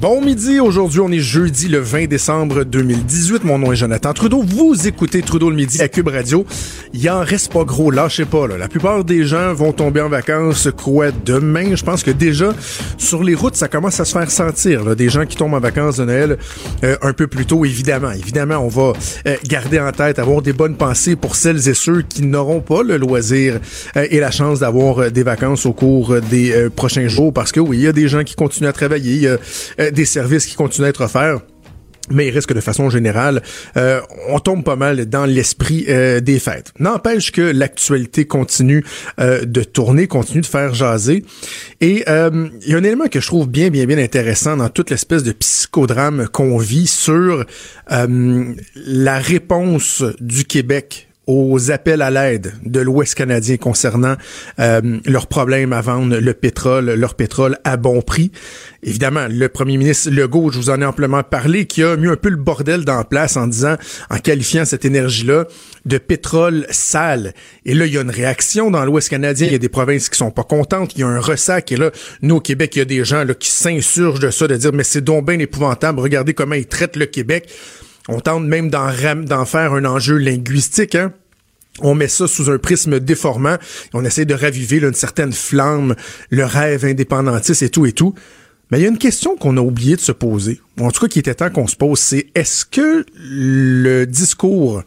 Bon midi, aujourd'hui on est jeudi le 20 décembre 2018. Mon nom est Jonathan Trudeau. Vous écoutez Trudeau le midi à Cube Radio. Il en reste pas gros, lâchez pas. La plupart des gens vont tomber en vacances quoi demain? Je pense que déjà sur les routes ça commence à se faire sentir. Là. Des gens qui tombent en vacances de Noël euh, un peu plus tôt, évidemment. Évidemment, on va euh, garder en tête, avoir des bonnes pensées pour celles et ceux qui n'auront pas le loisir euh, et la chance d'avoir des vacances au cours des prochains jours. Parce que oui, il y a des gens qui continuent à travailler. Des services qui continuent à être offerts. Mais il risque de façon générale, euh, on tombe pas mal dans l'esprit euh, des fêtes. N'empêche que l'actualité continue euh, de tourner, continue de faire jaser. Et il y a un élément que je trouve bien, bien, bien intéressant dans toute l'espèce de psychodrame qu'on vit sur la réponse du Québec aux appels à l'aide de l'Ouest canadien concernant euh, leurs problèmes à vendre le pétrole, leur pétrole à bon prix. Évidemment, le premier ministre Legault, je vous en ai amplement parlé, qui a mis un peu le bordel dans la place en disant, en qualifiant cette énergie-là de pétrole sale. Et là, il y a une réaction dans l'Ouest canadien. Il y a des provinces qui sont pas contentes. Il y a un ressac. Et là, nous, au Québec, il y a des gens là, qui s'insurgent de ça, de dire, mais c'est donc bien épouvantable. Regardez comment ils traitent le Québec. On tente même d'en faire un enjeu linguistique, hein? On met ça sous un prisme déformant. On essaie de raviver une certaine flamme, le rêve indépendantiste et tout et tout. Mais il y a une question qu'on a oublié de se poser, en tout cas qui était temps qu'on se pose, c'est est-ce que le discours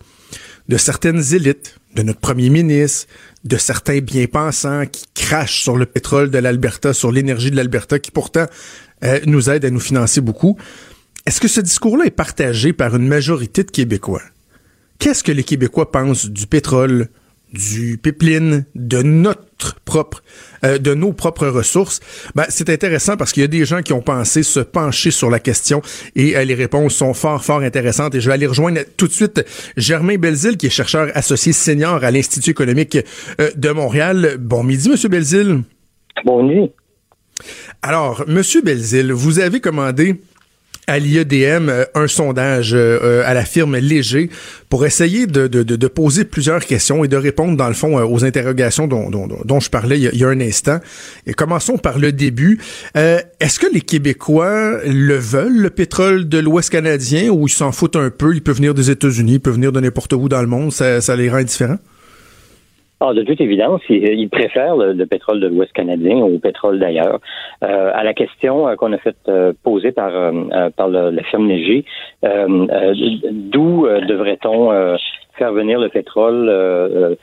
de certaines élites, de notre premier ministre, de certains bien-pensants qui crachent sur le pétrole de l'Alberta, sur l'énergie de l'Alberta, qui pourtant euh, nous aide à nous financer beaucoup, est-ce que ce discours-là est partagé par une majorité de Québécois? Qu'est-ce que les Québécois pensent du pétrole, du pipeline, de notre propre, euh, de nos propres ressources, ben, c'est intéressant parce qu'il y a des gens qui ont pensé se pencher sur la question et euh, les réponses sont fort, fort intéressantes. Et je vais aller rejoindre tout de suite Germain Belzile, qui est chercheur associé senior à l'Institut économique euh, de Montréal. Bon midi, Monsieur Belzile. Bon nuit. Alors, Monsieur Belzile, vous avez commandé à l'IEDM euh, un sondage euh, euh, à la firme Léger pour essayer de, de, de, poser plusieurs questions et de répondre, dans le fond, aux interrogations dont, dont, dont je parlais il y, a, un instant. Et commençons par le début. Est-ce que les Québécois le veulent, le pétrole de l'Ouest canadien, ou ils s'en foutent un peu? Il peut venir des États-Unis, il peut venir de n'importe où dans le monde. Ça, ça les rend indifférents? Ah, de toute évidence, ils, préfèrent le, pétrole de l'Ouest canadien au pétrole d'ailleurs. Euh, à la question euh, qu'on a fait euh, poser par par la firme Léger, d'où devrait-on faire venir le pétrole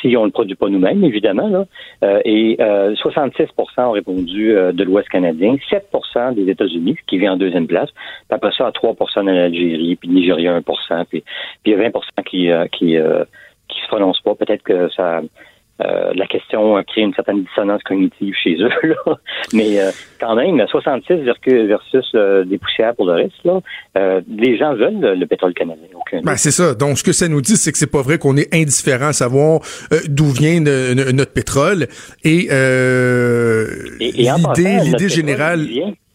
si on ne le produit pas nous-mêmes, évidemment. Là. et 66% ont répondu de l'Ouest canadien, 7% des États-Unis, qui vient en deuxième place, puis après ça, à 3% en Algérie, puis Nigeria 1 puis, puis il y a 20% qui, qui qui se prononcent pas. Peut-être que ça euh, la question crée une certaine dissonance cognitive chez eux. Là. Mais euh, quand même, 66 versus euh, des poussières pour le reste, là, les gens veulent le, pétrole canadien. Ben, c'est ça. Donc, ce que ça nous dit, c'est que c'est pas vrai qu'on est indifférent à savoir d'où vient notre pétrole. Et, l'idée, l'idée générale...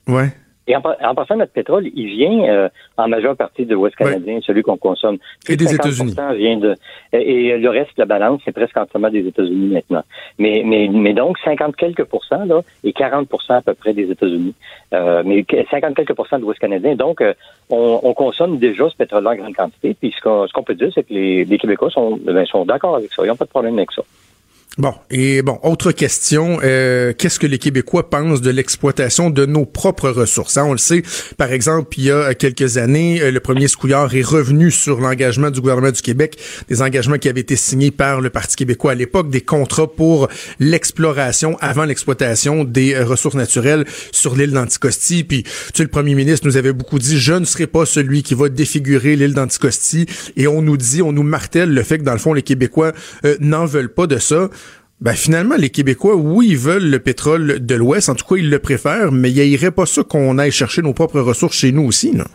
Ouais. Et en, passant, notre pétrole, il vient euh, en majeure partie de l'Ouest canadien, celui qu'on consomme. et des États-Unis. vient de et, le reste la balance, c'est presque entièrement des États-Unis maintenant. Mais, mais, mais donc 50 quelques pourcents là et 40% à peu près des États-Unis. Euh, mais 50 quelques pourcents de l'Ouest canadien. Donc euh, on, on, consomme déjà ce pétrole en grande quantité. Puis ce qu'on peut dire, c'est que les, les Québécois sont, ben, sont d'accord avec ça. Ils n'ont pas de problème avec ça. Bon, et bon, autre question, euh, qu'est-ce que les Québécois pensent de l'exploitation de nos propres ressources? Hein? On le sait, par exemple, il y a quelques années, euh, le premier Scouillard est revenu sur l'engagement du gouvernement du Québec, des engagements qui avaient été signés par le Parti québécois à l'époque, des contrats pour l'exploration avant l'exploitation des euh, ressources naturelles sur l'île d'Anticosti. Puis, tu sais, le premier ministre nous avait beaucoup dit, je ne serai pas celui qui va défigurer l'île d'Anticosti. Et on nous dit, on nous martèle le fait que, dans le fond, les Québécois n'en veulent pas de ça. Ben finalement, les Québécois, oui, ils veulent le pétrole de l'Ouest, en tout cas, ils le préfèrent, mais il irait pas ça qu'on aille chercher nos propres ressources chez nous aussi, non?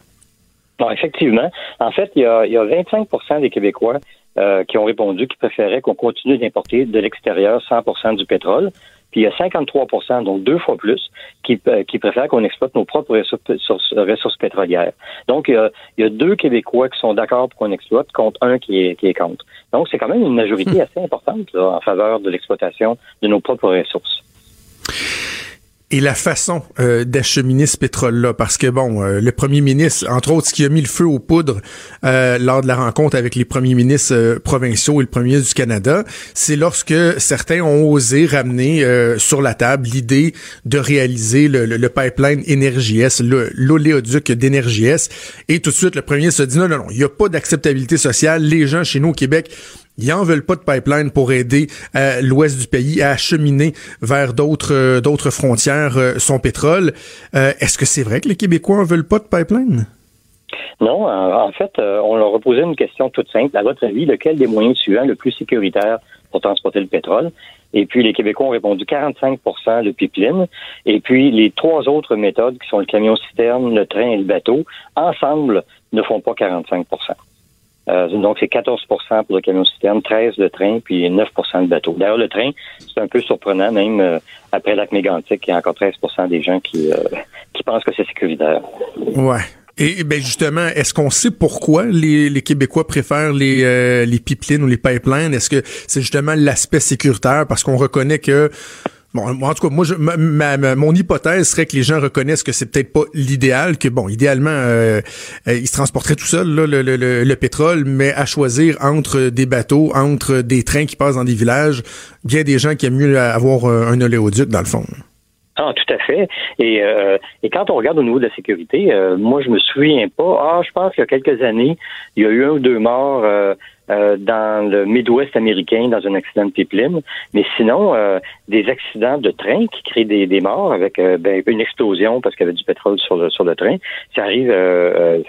Non, effectivement. En fait, il y a, il y a 25 des Québécois qui ont répondu qu'ils préféraient qu'on continue d'importer de l'extérieur 100% du pétrole. Puis il y a 53% donc deux fois plus, qui, qui préfèrent qu'on exploite nos propres ressources, pétrolières. Donc, il y, a, deux Québécois qui sont d'accord pour qu'on exploite contre un qui est, qui est contre. Donc, c'est quand même une majorité hmm. assez importante en faveur de l'exploitation de nos propres ressources et la façon euh, d'acheminer ce pétrole-là. Parce que, bon, euh, le premier ministre, entre autres, ce qui a mis le feu aux poudres euh, lors de la rencontre avec les premiers ministres provinciaux et le premier ministre du Canada, c'est lorsque certains ont osé ramener sur la table l'idée de réaliser le, le, le pipeline Énergie-S, l'oléoduc d'Énergie-S. Et tout de suite, le premier ministre a dit non, non, non, il n'y a pas d'acceptabilité sociale. Les gens chez nous au Québec ils en veulent pas de pipeline pour aider euh, l'ouest du pays à acheminer vers d'autres euh, d'autres frontières euh, son pétrole. Est-ce que c'est vrai que les Québécois en veulent pas de pipeline? Non, en fait, on leur a posé une question toute simple. À votre avis, lequel des moyens suivants le plus sécuritaire pour transporter le pétrole? Et puis, les Québécois ont répondu 45% le pipeline. Et puis, les trois autres méthodes, qui sont le camion-citerne, le train et le bateau, ensemble, ne font pas 45 euh, donc, c'est 14% pour le camion-citerne, 13 le train, puis 9% le bateau. D'ailleurs, le train, c'est un peu surprenant, même euh, après lac mégantic, il y a encore 13% des gens qui, euh, qui pensent que c'est sécuritaire. Ouais. Et ben justement, est-ce qu'on sait pourquoi les, les Québécois préfèrent les, les pipelines ou les pipelines? Est-ce que c'est justement l'aspect sécuritaire? Parce qu'on reconnaît que Bon, en tout cas, moi, je, ma, mon hypothèse serait que les gens reconnaissent que c'est peut-être pas l'idéal, que bon, idéalement, euh, euh, ils se transporteraient tout seuls le, le, le, pétrole, mais à choisir entre des bateaux, entre des trains qui passent dans des villages, bien des gens qui aiment mieux avoir euh, un oléoduc dans le fond. Ah, tout à fait. Et, et quand on regarde au niveau de la sécurité, moi, je me souviens pas. Ah, je pense qu'il y a quelques années, il y a eu un ou deux morts euh, dans le Midwest américain dans un accident de pipeline. Mais sinon, euh, des accidents de train qui créent des, des morts avec euh, ben, une explosion parce qu'il y avait du pétrole sur le, sur le train, ça arrive,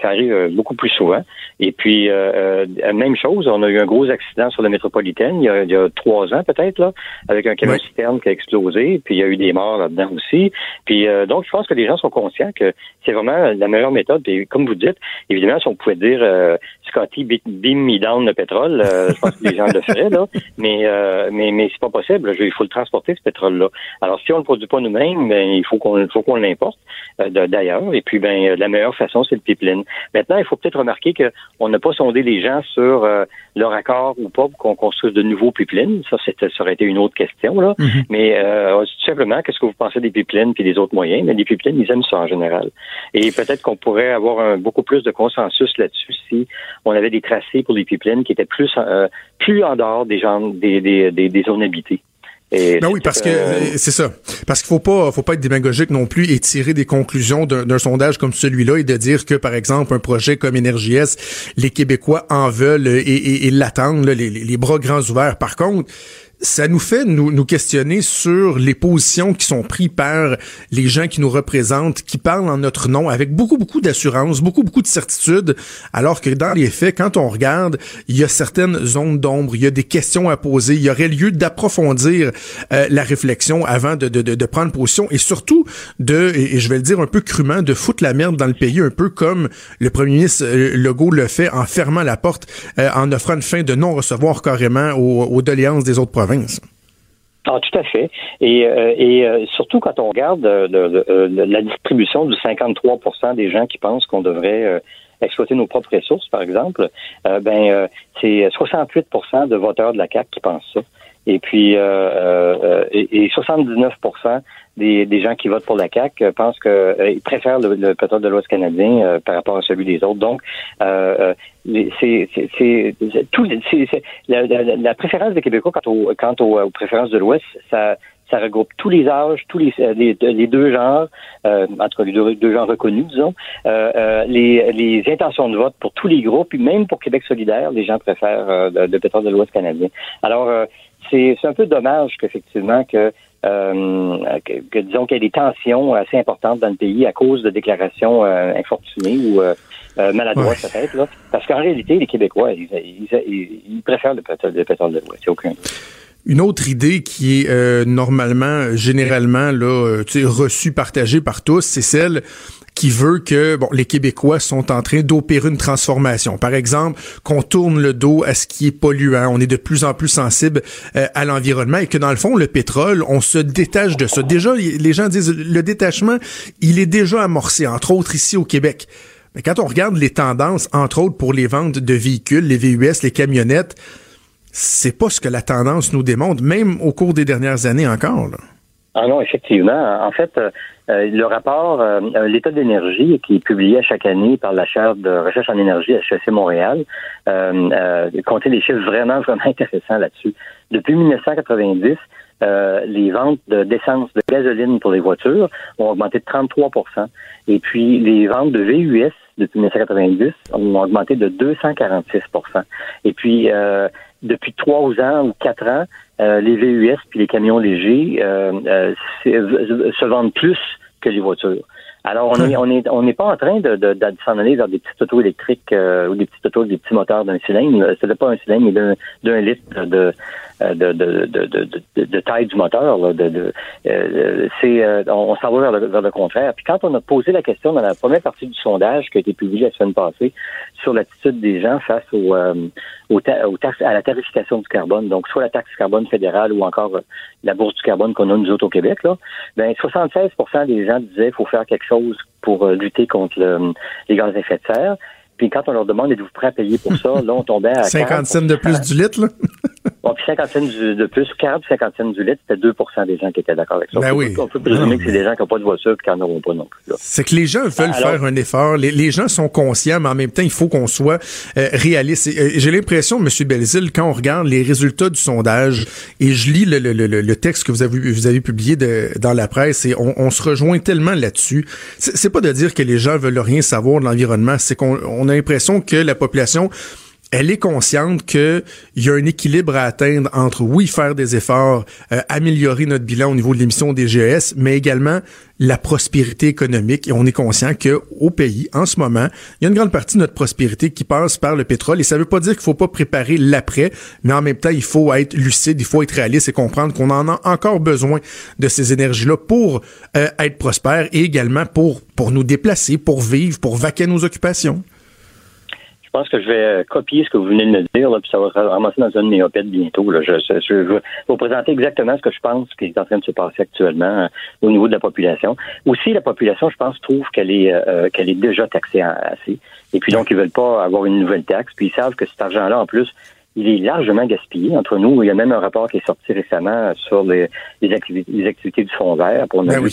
ça arrive beaucoup plus souvent. Et puis, même chose, on a eu un gros accident sur la métropolitaine il y a, il y a trois ans peut-être, là, avec un camion citerne qui a explosé, puis il y a eu des morts là-dedans aussi. Puis donc, je pense que les gens sont conscients que c'est vraiment la meilleure méthode. Et comme vous dites, évidemment, si on pouvait dire Scotty, beam me down le pétrole. Euh, je pense que les gens le feraient, là. Mais, euh, mais, mais c'est pas possible. Il faut le transporter, ce pétrole-là. Alors, si on le produit pas nous-mêmes, ben, il faut qu'on, faut qu'on l'importe euh, d'ailleurs. Et puis, ben, la meilleure façon, c'est le pipeline. Maintenant, il faut peut-être remarquer qu'on n'a pas sondé les gens sur leur accord ou pas pour qu'on construise de nouveaux pipelines. Ça, c'était, ça aurait été une autre question, là. Mm-hmm. Mais, tout simplement, qu'est-ce que vous pensez des pipelines puis des autres moyens? Mais les pipelines, ils aiment ça en général. Et peut-être qu'on pourrait avoir un, beaucoup plus de consensus là-dessus si on avait des tracés pour les pipelines qui étaient plus, euh, plus en dehors des, gens, des, des, des, zones habitées. ben oui, parce que euh, c'est ça. Parce qu'il faut pas, faut pas être démagogique non plus et tirer des conclusions d'un sondage comme celui-là et de dire que, par exemple, un projet comme S, les Québécois en veulent et, et, l'attendent, les, les, bras grands ouverts. Par contre, ça nous fait nous, nous questionner sur les positions qui sont prises par les gens qui nous représentent, qui parlent en notre nom avec beaucoup, beaucoup d'assurance, beaucoup, beaucoup de certitude, alors que dans les faits, quand on regarde, il y a certaines zones d'ombre, il y a des questions à poser, il y aurait lieu d'approfondir euh, la réflexion avant de, de, de, prendre position et surtout de, et, je vais le dire un peu crûment, de foutre la merde dans le pays, un peu comme le premier ministre euh, Legault le fait en fermant la porte, euh, en offrant une fin de non-recevoir carrément aux, aux doléances des autres provinces. Ah, tout à fait. Et, euh, euh, surtout quand on regarde euh, la distribution du 53% des gens qui pensent qu'on devrait exploiter nos propres ressources, par exemple, ben c'est 68% de voteurs de la CAC qui pensent ça. Et puis et, et 79 des, des gens qui votent pour la CAC euh, pensent qu'ils euh, préfèrent le, pétrole de l'Ouest canadien euh, par rapport à celui des autres. Donc, c'est tout. La, la, la, préférence des Québécois quant, au, quant aux, préférences de l'Ouest, ça ça regroupe tous les âges, tous les, les, deux genres, euh, entre les deux, deux genres reconnus, disons, les, les intentions de vote pour tous les groupes, puis même pour Québec solidaire, les gens préfèrent le, pétrole de l'Ouest canadien. Alors, c'est un peu dommage qu'effectivement que euh, que, disons qu'il y a des tensions assez importantes dans le pays à cause de déclarations euh, infortunées ou euh, maladroites peut-être. Là. Parce qu'en réalité, les Québécois, ils, ils, préfèrent le pétrole, le pétrole de l'Ouest. aucun Une autre idée qui est normalement, généralement, là, reçue, partagée par tous, c'est celle qui veut que bon, les Québécois sont en train d'opérer une transformation. Par exemple, qu'on tourne le dos à ce qui est polluant. On est de plus en plus sensible euh, à l'environnement et que dans le fond, le pétrole, on se détache de ça. Déjà, les gens disent le détachement, il est déjà amorcé, entre autres ici au Québec. Mais quand on regarde les tendances, entre autres pour les ventes de véhicules, les VUS, les camionnettes, c'est pas ce que la tendance nous démontre, même au cours des dernières années encore. Ah non, effectivement. En fait, euh, euh, le rapport euh, L'état d'énergie, qui est publié chaque année par la chaire de recherche en énergie à HEC Montréal, euh, comptait des chiffres vraiment, vraiment intéressants là-dessus. Depuis 1990, les ventes d'essence de, gasoline pour les voitures ont augmenté de 33% Et puis, les ventes de VUS depuis 1990 ont augmenté de 246% Et puis, depuis trois ans ou quatre ans, euh, les VUS puis les camions légers euh, euh, se vendent plus que les voitures. Alors, on est, on est, on n'est pas en train de, de, de s'en aller vers des petites autos électriques ou des petites autos, des petits moteurs d'un cylindre. Ce n'est pas un cylindre, mais d'un litre de, de, de, de, de, taille du moteur. Là, de, c'est, on, s'en va vers le, vers le contraire. Puis quand on a posé la question dans la première partie du sondage qui a été publié la semaine passée sur l'attitude des gens face au, aux, taxes, à la tarification du carbone, donc soit la taxe carbone fédérale ou encore euh, la bourse du carbone qu'on a nous autres au Québec, là, ben 76% des gens disaient qu'il faut faire quelque chose pour euh, lutter contre les gaz à effet de serre. Puis quand on leur demande êtes-vous prêt à payer pour ça, là on tombait à 50 cents de plus du litre, là. Bon, puis 50 cents de plus, 40 50 cents du litre, c'était 2 des gens qui étaient d'accord avec ça. Ben on, oui. peut, on peut présumer que c'est des gens qui n'ont pas de voiture et qui n'en auront pas non plus. C'est que les gens veulent faire un effort. Les, les, gens sont conscients, mais en même temps, il faut qu'on soit euh, réaliste. Euh, j'ai l'impression, M. Belzil, quand on regarde les résultats du sondage, et je lis le, le, le, le texte que vous avez, vous avez publié de, dans la presse, et on, on se rejoint tellement là-dessus. C'est pas de dire que les gens veulent rien savoir de l'environnement, c'est qu'on on a l'impression que la population elle est consciente qu'il y a un équilibre à atteindre entre, oui, faire des efforts, euh, améliorer notre bilan au niveau de l'émission des GES, mais également la prospérité économique. Et on est conscient que au pays, en ce moment, il y a une grande partie de notre prospérité qui passe par le pétrole. Et ça ne veut pas dire qu'il faut pas préparer l'après, mais en même temps, il faut être lucide, il faut être réaliste et comprendre qu'on en a encore besoin de ces énergies-là pour euh, être prospère et également pour, pour nous déplacer, pour vivre, pour vaquer nos occupations. Je pense que je vais euh, copier ce que vous venez de me dire, là, puis ça va ramasser dans une néopède bientôt. Là. Je, je, vais vous présenter exactement ce que je pense qui est en train de se passer actuellement euh, au niveau de la population. Aussi, la population, je pense, trouve qu'elle est euh, qu'elle est déjà taxée assez. Et puis donc, ils veulent pas avoir une nouvelle taxe. Puis ils savent que cet argent-là, en plus, il est largement gaspillé entre nous. Il y a même un rapport qui est sorti récemment sur les, les, activités, du fonds vert pour nous ben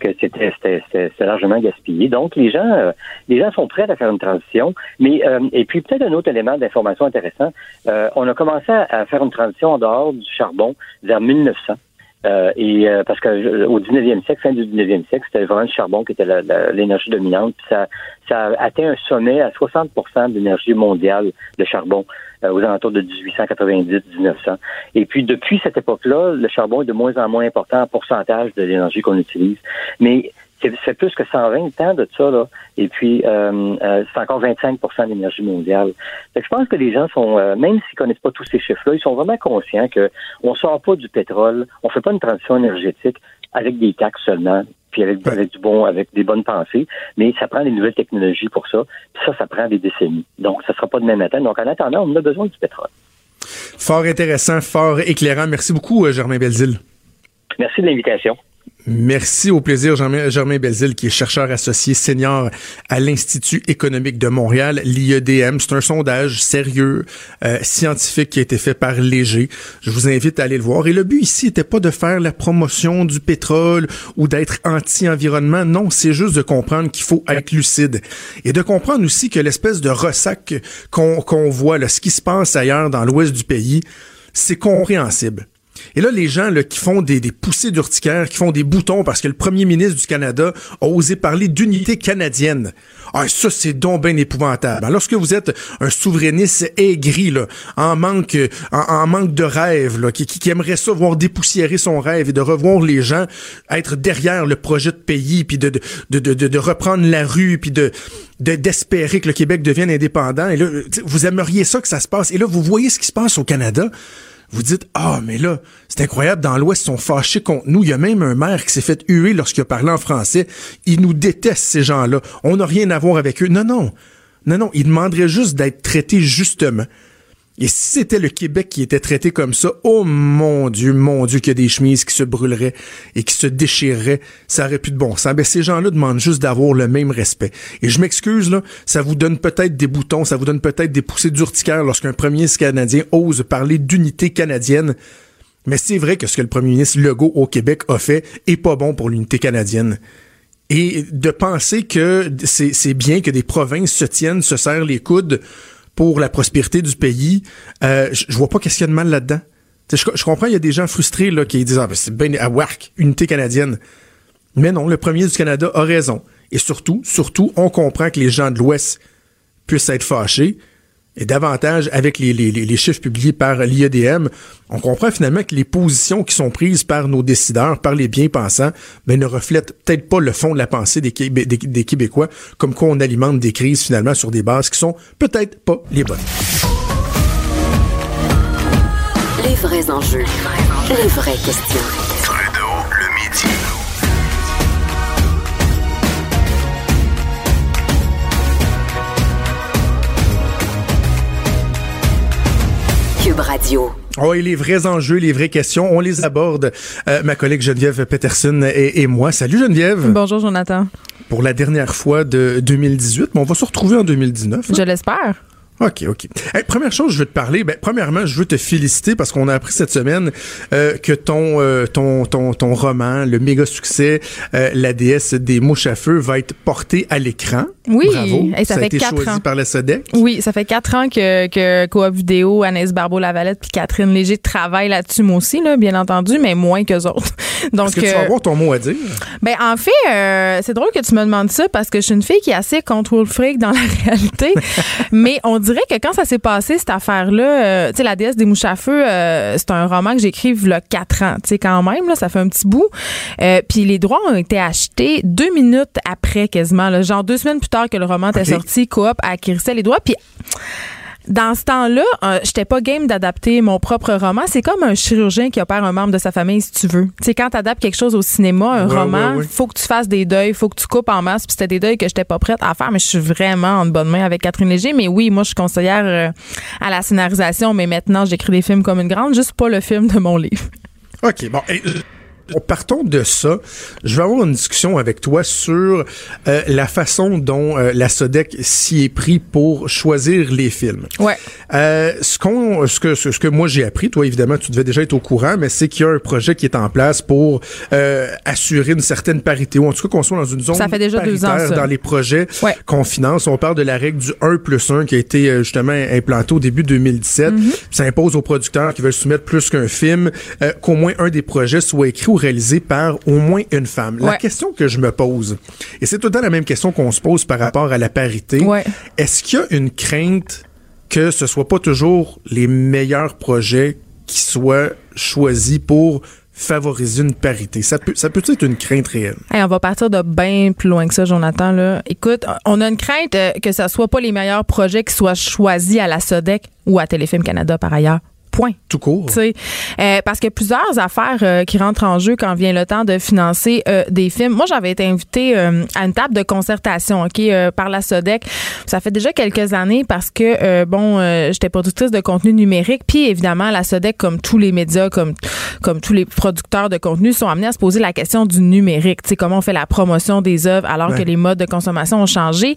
que, c'était largement gaspillé. Donc les gens euh, les gens sont prêts à faire une transition, mais euh, et puis peut-être un autre élément d'information intéressant. Euh, on a commencé à faire une transition en dehors du charbon vers 1900. Euh, et parce que au 19e siècle, fin du 19e siècle, c'était vraiment le charbon qui était l'énergie dominante. Puis ça, ça a atteint un sommet à 60 de l'énergie mondiale, le charbon. Euh, aux alentours de 1890-1900. Et puis, depuis cette époque-là, le charbon est de moins en moins important en pourcentage de l'énergie qu'on utilise. Mais c'est plus que 120 ans de ça, là. Et puis, euh, euh, c'est encore 25% de l'énergie mondiale. je pense que les gens sont, même s'ils connaissent pas tous ces chiffres-là, ils sont vraiment conscients que on sort pas du pétrole, on fait pas une transition énergétique avec des taxes seulement puis avec, du bon, avec des bonnes pensées, mais ça prend des nouvelles technologies pour ça. Puis ça, ça prend des décennies. Donc, ça sera pas demain matin. Donc, en attendant, on a besoin du pétrole. Fort intéressant, fort éclairant. Merci beaucoup, euh, Germain Belzile. Merci de l'invitation. Merci au plaisir, Germain, Belzile, qui est chercheur associé senior à l'Institut économique de Montréal, l'IEDM. C'est un sondage sérieux, euh, scientifique qui a été fait par Léger. Je vous invite à aller le voir. Et le but ici n'était pas de faire la promotion du pétrole ou d'être anti-environnement. Non, c'est juste de comprendre qu'il faut être lucide. Et de comprendre aussi que l'espèce de ressac qu'on voit, là, ce qui se passe ailleurs dans l'ouest du pays, c'est compréhensible. Et là, les gens là, qui font des, poussées d'urticaire, qui font des boutons parce que le premier ministre du Canada a osé parler d'unité canadienne. Ah, ça, c'est donc épouvantable. Alors, lorsque vous êtes un souverainiste aigri, là, en manque, en, manque de rêve, là, qui, qui, aimerait ça voir dépoussiérer son rêve et de revoir les gens être derrière le projet de pays, puis de, de reprendre la rue, puis de d'espérer que le Québec devienne indépendant. Et là, vous aimeriez ça que ça se passe. Et là, vous voyez ce qui se passe au Canada vous dites ah mais là c'est incroyable dans l'Ouest ils sont fâchés contre nous. Il y a même un maire qui s'est fait huer lorsqu'il a parlé en français. Ils nous détestent ces gens-là. On n'a rien à voir avec eux non non. Non non. Ils demanderaient juste d'être traités justement et si c'était le Québec qui était traité comme ça, oh mon Dieu, mon Dieu, qu'il y a des chemises qui se brûleraient et qui se déchireraient, ça aurait plus de bon sens. Ben, ces gens-là demandent juste d'avoir le même respect. Et je m'excuse, là, ça vous donne peut-être des boutons, ça vous donne peut-être des poussées d'urticaire lorsqu'un premier ministre canadien ose parler d'unité canadienne. Mais c'est vrai que ce que le premier ministre Legault au Québec a fait est pas bon pour l'unité canadienne. Et de penser que c'est bien que des provinces se tiennent, se serrent les coudes pour la prospérité du pays, euh, je vois pas qu'est-ce qu'il y a de mal là-dedans. Je, comprends, il y a des gens frustrés là, qui disent Ah, ben c'est bien à WARC, unité canadienne. Mais non, le premier du Canada a raison. Et surtout, surtout, on comprend que les gens de l'Ouest puissent être fâchés et davantage avec les, les, les chiffres publiés par l'IEDM, on comprend finalement que les positions qui sont prises par nos décideurs, par les bien-pensants, ben, ne reflètent peut-être pas le fond de la pensée des, des, des Québécois, comme quoi on alimente des crises finalement sur des bases qui sont peut-être pas les bonnes. Les vrais enjeux, les vraies questions. Radio. Oh, et les vrais enjeux, les vraies questions, on les aborde. Euh, ma collègue Geneviève Peterson et, et, moi. Salut Geneviève. Bonjour Jonathan. Pour la dernière fois de 2018, mais on va se retrouver en 2019. Hein? Je l'espère. OK, OK. première chose, je veux te parler. Ben, premièrement, je veux te féliciter parce qu'on a appris cette semaine euh, que ton, euh, ton, ton, ton roman, le méga succès, euh, La déesse des mouches à feu, va être porté à l'écran. Oui, Bravo. Et ça, ça fait a été quatre choisi ans. par la SODEC. Oui, ça fait quatre ans que, que Coop Vidéo, Anaïs Barbeau-Lavalette puis Catherine Léger travaillent là-dessus, moi aussi, là, bien entendu, mais moins qu'eux autres. Donc, Est-ce que tu vas avoir ton mot à dire? Ben, en fait, euh, c'est drôle que tu me demandes ça parce que je suis une fille qui est assez contrôle freak dans la réalité. mais on dirait que quand ça s'est passé, cette affaire-là, euh, tu sais, La déesse des mouches à feu, euh, c'est un roman que j'écris il y a quatre ans, tu sais, quand même, là, ça fait un petit bout. Euh, puis les droits ont été achetés deux minutes après, quasiment, là, genre deux semaines plus tard que le roman était sorti, Coop acquérissait les droits. Puis dans ce temps-là, euh, j'étais pas game d'adapter mon propre roman. C'est comme un chirurgien qui opère un membre de sa famille, si tu veux. Tu sais, quand t'adaptes quelque chose au cinéma, un Ouais, roman, ouais, ouais. faut que tu fasses des deuils, faut que tu coupes en masse. Puis c'était des deuils que j'étais pas prête à faire, mais je suis vraiment en bonne main avec Catherine Léger. Mais oui, moi, je suis conseillère euh, à la scénarisation, mais maintenant, j'écris des films comme une grande, juste pas le film de mon livre. OK, bon. Et, euh, partons de ça. Je vais avoir une discussion avec toi sur euh, la façon dont euh, la SODEC s'y est pris pour choisir les films. Ouais. Euh, ce, qu'on, ce, que, ce, que moi j'ai appris, toi évidemment tu devais déjà être au courant, mais c'est qu'il y a un projet qui est en place pour euh, assurer une certaine parité, ou en tout cas qu'on soit dans une zone Ça fait déjà deux ans, paritaire ça. dans les projets Ouais. qu'on finance. On parle de la règle du 1 plus 1 qui a été euh, justement implantée au début 2017. Mm-hmm. Ça impose aux producteurs qui veulent soumettre plus qu'un film euh, qu'au moins un des projets soit écrit réalisé par au moins une femme. La question que je me pose, et c'est tout le temps la même question qu'on se pose par rapport à la parité, Ouais. est-ce qu'il y a une crainte que ce soit pas toujours les meilleurs projets qui soient choisis pour favoriser une parité? Ça peut, ça peut être une crainte réelle? Hey, on va partir de bien plus loin que ça, Jonathan. Là. Écoute, on a une crainte euh, que ce soit pas les meilleurs projets qui soient choisis à la SODEC ou à Téléfilm Canada par ailleurs. Point. Tout court. Euh, parce qu'il y a plusieurs affaires euh, qui rentrent en jeu quand vient le temps de financer euh, des films. Moi, j'avais été invitée euh, à une table de concertation, ok, euh, par la Sodec. Ça fait déjà quelques années parce que euh, bon, euh, j'étais productrice de contenu numérique, puis évidemment la Sodec, comme tous les médias, comme comme tous les producteurs de contenu, sont amenés à se poser la question du numérique. Tu sais, comment on fait la promotion des œuvres alors Ouais. que les modes de consommation ont changé.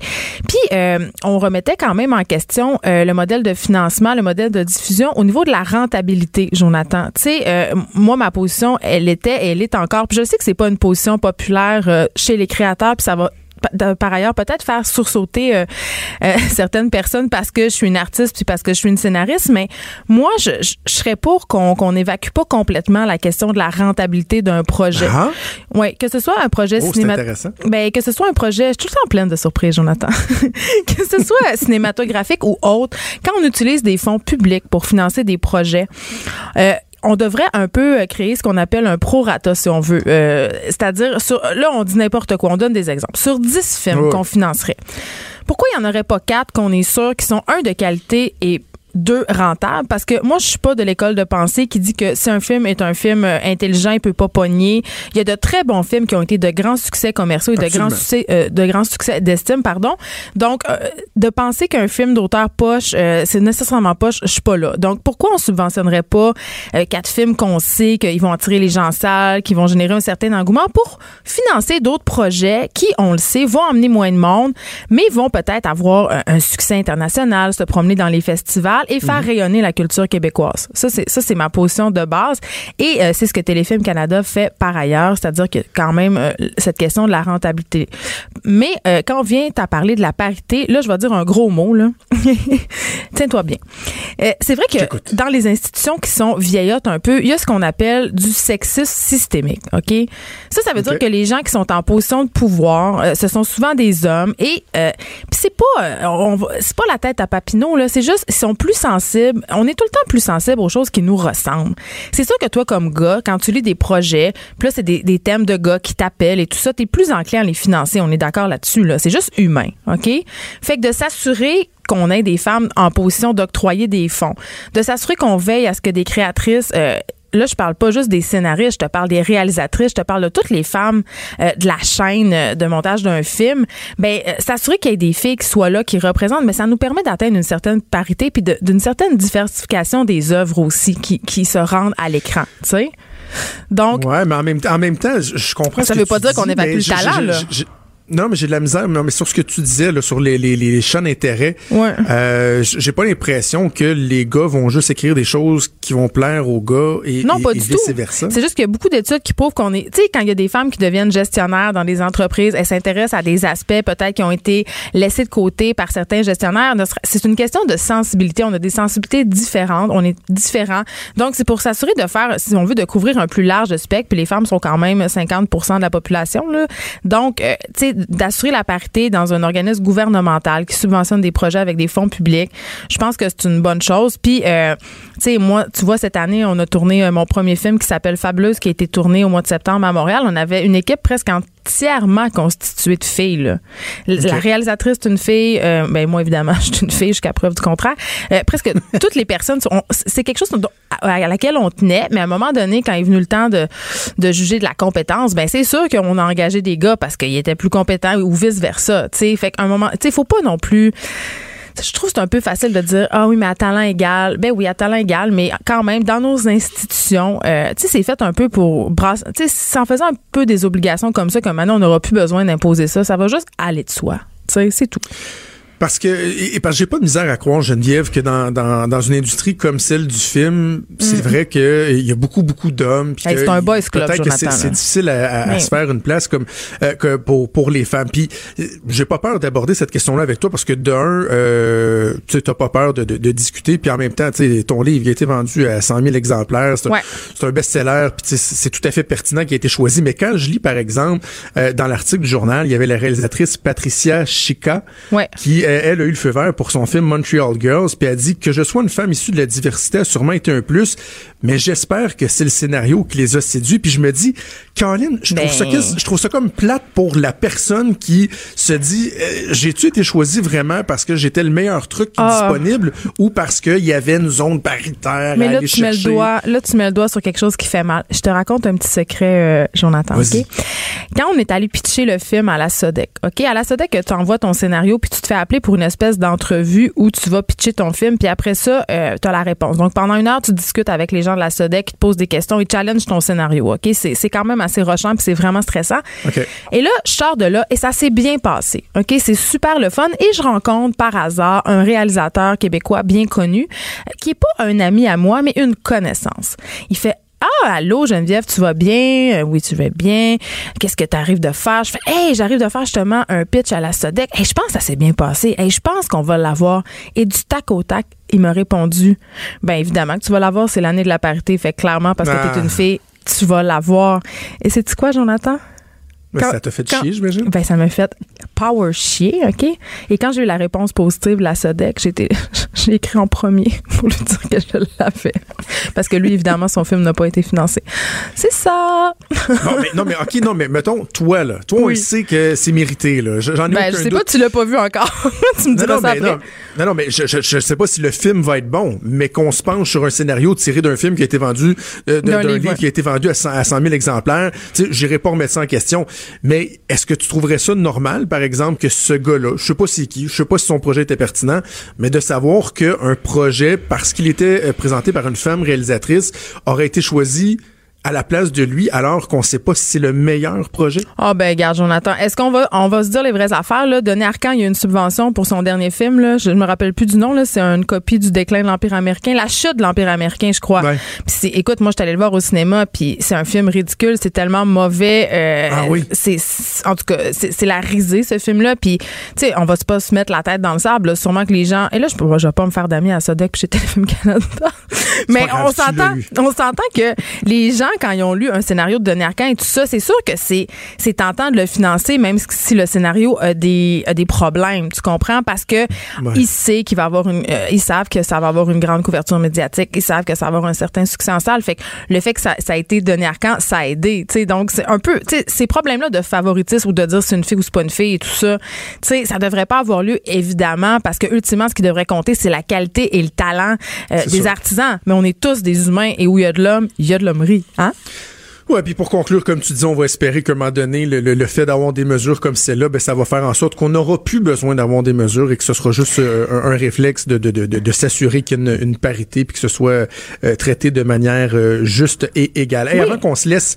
Puis euh, on remettait quand même en question euh, le modèle de financement, le modèle de diffusion au niveau de la rentabilité, Jonathan. Tu sais, euh, moi, ma position, elle était, elle est encore. Puis je sais que c'est pas une position populaire euh, chez les créateurs, puis ça va par ailleurs peut-être faire sursauter euh, euh, certaines personnes parce que je suis une artiste puis parce que je suis une scénariste mais moi je, je, je serais pour qu'on qu'on évacue pas complètement la question de la rentabilité d'un projet. Ah, ouais que ce soit un projet oh, cinématographique ben, que ce soit un projet, je suis tout le temps pleine de surprises, Jonathan. que ce soit cinématographique ou autre, quand on utilise des fonds publics pour financer des projets, euh, on devrait un peu euh, créer ce qu'on appelle un prorata, si on veut. Euh, C'est-à-dire, sur- là, on dit n'importe quoi. On donne des exemples. Sur 10 films qu'on financerait, pourquoi il n'y en aurait pas quatre qu'on est sûr qui sont, un, de qualité et deux, rentable? Parce que moi, je suis pas de l'école de pensée qui dit que si un film est un film euh, intelligent, il peut pas pogner. Il y a de très bons films qui ont été de grands succès commerciaux et de grands succès, euh, de grands succès d'estime, pardon. Donc, euh, de penser qu'un film d'auteur poche, c'est nécessairement poche, je suis pas là. Donc, pourquoi on subventionnerait pas quatre films qu'on sait qu'ils vont attirer les gens en salle, qui vont générer un certain engouement pour financer d'autres projets qui, on le sait, vont amener moins de monde, mais vont peut-être avoir un, succès international, se promener dans les festivals et faire mhm. rayonner la culture québécoise. Ça, c'est ça, c'est ma position de base. Et euh, c'est ce que Téléfilm Canada fait par ailleurs, c'est-à-dire que quand même euh, cette question de la rentabilité. Mais euh, quand on vient à parler de la parité, là, je vais dire un gros mot là. Tiens-toi bien. c'est vrai que dans les institutions qui sont vieillottes un peu, il y a ce qu'on appelle du sexisme systémique. Ok? Ça, ça veut dire que les gens qui sont en position de pouvoir, ce sont souvent des hommes et puis c'est pas, on, c'est pas la tête à Papineau là. C'est juste, ils sont plus sensibles. On est tout le temps plus sensible aux choses qui nous ressemblent. C'est sûr que toi, comme gars, quand tu lis des projets, puis là, c'est des, thèmes de gars qui t'appellent et tout ça, t'es plus enclin à les financer. On est d'accord là-dessus, là. C'est juste humain, OK? Fait que de s'assurer qu'on ait des femmes en position d'octroyer des fonds, de s'assurer qu'on veille à ce que des créatrices euh, là, je parle pas juste des scénaristes, je te parle des réalisatrices, je te parle de toutes les femmes euh, de la chaîne euh, de montage d'un film. Ben, euh, s'assurer qu'il y ait des filles qui soient là, qui représentent, mais ça nous permet d'atteindre une certaine parité puis d'une certaine diversification des œuvres aussi qui, qui se rendent à l'écran, tu sais. Donc. Ouais, mais en même, en même temps, je, comprends. Ça ce veut pas dire qu'on évacue le talent, là. Non, mais j'ai de la misère. Non, mais sur ce que tu disais là, sur les, les, les champs d'intérêt, ouais. euh, j'ai pas l'impression que les gars vont juste écrire des choses qui vont plaire aux gars et, non, pas du vice versa. C'est juste qu'il y a beaucoup d'études qui prouvent qu'on est. Tu sais, quand il y a des femmes qui deviennent gestionnaires dans des entreprises, elles s'intéressent à des aspects peut-être qui ont été laissés de côté par certains gestionnaires. C'est une question de sensibilité. On a des sensibilités différentes. On est différents. Donc, c'est pour s'assurer de faire, si on veut, de couvrir un plus large spectre. Puis les femmes sont quand même 50% de la population. Là. Donc, euh, tu sais, d'assurer la parité dans un organisme gouvernemental qui subventionne des projets avec des fonds publics, je pense que c'est une bonne chose. Puis, euh, tu sais, moi, tu vois, cette année, on a tourné euh, mon premier film qui s'appelle Fabuleuse, qui a été tourné au mois de septembre à Montréal. On avait une équipe presque entièrement constituée de filles. Là. La réalisatrice est une fille, euh, ben moi évidemment, je suis une fille jusqu'à preuve du contraire. presque toutes les personnes, c'est quelque chose à laquelle on tenait, mais à un moment donné, quand est venu le temps de, de juger de la compétence, ben c'est sûr qu'on a engagé des gars parce qu'ils étaient plus compétents ou vice versa. Tu fait qu'un moment, tu sais, faut pas non plus je trouve que c'est un peu facile de dire ah oui mais à talent égal ben oui à talent égal mais quand même dans nos institutions euh, tu sais c'est fait un peu pour brasser tu sais en faisant un peu des obligations comme ça comme maintenant on n'aura plus besoin d'imposer ça. Ça va juste aller de soi. Tu sais c'est tout parce que, et, parce que j'ai pas de misère à croire, Geneviève, que dans, dans, dans une industrie comme celle du film, c'est mm. vrai qu'il y a beaucoup, beaucoup d'hommes. c'est un boys club, Peut-être que c'est difficile à, à, se faire une place comme euh, que pour, pour les femmes. Puis, j'ai pas peur d'aborder cette question-là avec toi parce que d'un, euh, tu t'as pas peur de, de, de, discuter. Puis en même temps, ton livre a été vendu à 100 000 exemplaires. C'est un, un best-seller. Puis c'est tout à fait pertinent qui a été choisi. Mais quand je lis, par exemple, euh, dans l'article du journal, il y avait la réalisatrice Patricia Chica qui elle a eu le feu vert pour son film Montreal Girls, puis a dit que je sois une femme issue de la diversité a sûrement été un plus, mais j'espère que c'est le scénario qui les a séduits. Puis je me dis, Caroline, je trouve ça, ben. je trouve ça comme plate pour la personne qui se dit, euh, j'ai-tu été choisi vraiment parce que j'étais le meilleur truc ah. disponible ou parce qu'il y avait une zone paritaire mais là, tu Mets le doigt, là, tu mets le doigt sur quelque chose qui fait mal. Je te raconte un petit secret, euh, Jonathan. Quand on est allé pitcher le film à la Sodec, OK? À la Sodec, tu envoies ton scénario puis tu te fais appeler pour une espèce d'entrevue où tu vas pitcher ton film, puis après ça, euh, tu as la réponse. Donc, pendant une heure, tu discutes avec les gens de la SODEC qui te posent des questions, ils challenge ton scénario, OK? C'est quand même assez rochant, puis c'est vraiment stressant. Et là, je sors de là, et ça s'est bien passé, OK? C'est super le fun, et je rencontre par hasard un réalisateur québécois bien connu, qui est pas un ami à moi, mais une connaissance. Il fait ah, allô Geneviève, tu vas bien? Euh, oui, tu vas bien. Qu'est-ce que tu arrives de faire? Je fais Hey, j'arrive de faire justement un pitch à la Sodec. Hey, je pense que ça s'est bien passé. Hey, je pense qu'on va l'avoir. Et du tac au tac, il m'a répondu Ben évidemment que tu vas l'avoir, c'est l'année de la parité. Fait clairement, parce que tu es ah. une fille, tu vas l'avoir. Et c'est quoi, Jonathan? ça t'a fait chier, j'imagine? Ben, ça m'a fait power chier, OK? Et quand j'ai eu la réponse positive de la SODEC, j'ai écrit en premier pour lui dire que je l'avais. Parce que lui, évidemment, son film n'a pas été financé. C'est ça! non, mais, non, mais OK, non, mais mettons, toi, là. Toi, on Oui. le sait que c'est mérité, là. J'en ai Ben, aucun je sais doute. pas, tu l'as pas vu encore. tu me Non, diras non, ça mais, après. non, non, non, mais je, je, je sais pas si le film va être bon, mais qu'on se penche sur un scénario tiré d'un film qui a été vendu, euh, d'un livre, qui a été vendu à 100, à 100 000 exemplaires, tu sais, j'irai pas remettre ça en question. Mais est-ce que tu trouverais ça normal, par exemple, que ce gars-là, je sais pas c'est qui, je sais pas si son projet était pertinent, mais de savoir qu'un projet, parce qu'il était euh, présenté par une femme réalisatrice, aurait été choisi à la place de lui, alors qu'on sait pas si c'est le meilleur projet? Ah ben regarde Jonathan, est-ce qu'on va on va se dire les vraies affaires là, Denis Arcand, il y a une subvention pour son dernier film là, je me rappelle plus du nom là, c'est une copie du déclin de l'empire américain, la chute de l'empire américain, je crois. Ouais. Puis écoute, moi je suis allée le voir au cinéma puis c'est un film ridicule, c'est tellement mauvais euh, Ah oui? c'est en tout cas, c'est la risée ce film là puis tu sais, on va pas se mettre la tête dans le sable, là. sûrement que les gens et là je peux je vais pas me faire d'amis à Sodec puis chez Téléfilm Canada. Mais on s'entend on s'entend que les gens, quand ils ont lu un scénario de Denis Arcand et tout ça, c'est sûr que c'est, c'est tentant de le financer, même si le scénario a des, a des problèmes. Tu comprends? Parce que Ouais. il sait qu'il va avoir une, euh, ils savent que ça va avoir une grande couverture médiatique. Ils savent que ça va avoir un certain succès en salle. Fait que le fait que ça, ça a été Denis Arcand, ça a aidé. Tu sais, donc c'est un peu, tu sais, ces problèmes-là de favoritisme ou de dire c'est une fille ou c'est pas une fille et tout ça, tu sais, ça devrait pas avoir lieu, évidemment, parce que ultimement, ce qui devrait compter, c'est la qualité et le talent euh, des artisans. Mais on est tous des humains et où il y a de l'homme, il y a de l'hommerie. Hein? Ouais, puis pour conclure, comme tu dis, on va espérer qu'à un moment donné, le, le- le fait d'avoir des mesures comme celle-là, ben, ça va faire en sorte qu'on n'aura plus besoin d'avoir des mesures et que ce sera juste euh, un, un réflexe de, de, de, de, de s'assurer qu'il y a une, une parité puis que ce soit euh, traité de manière euh, juste et égale. Oui. Avant qu'on se laisse,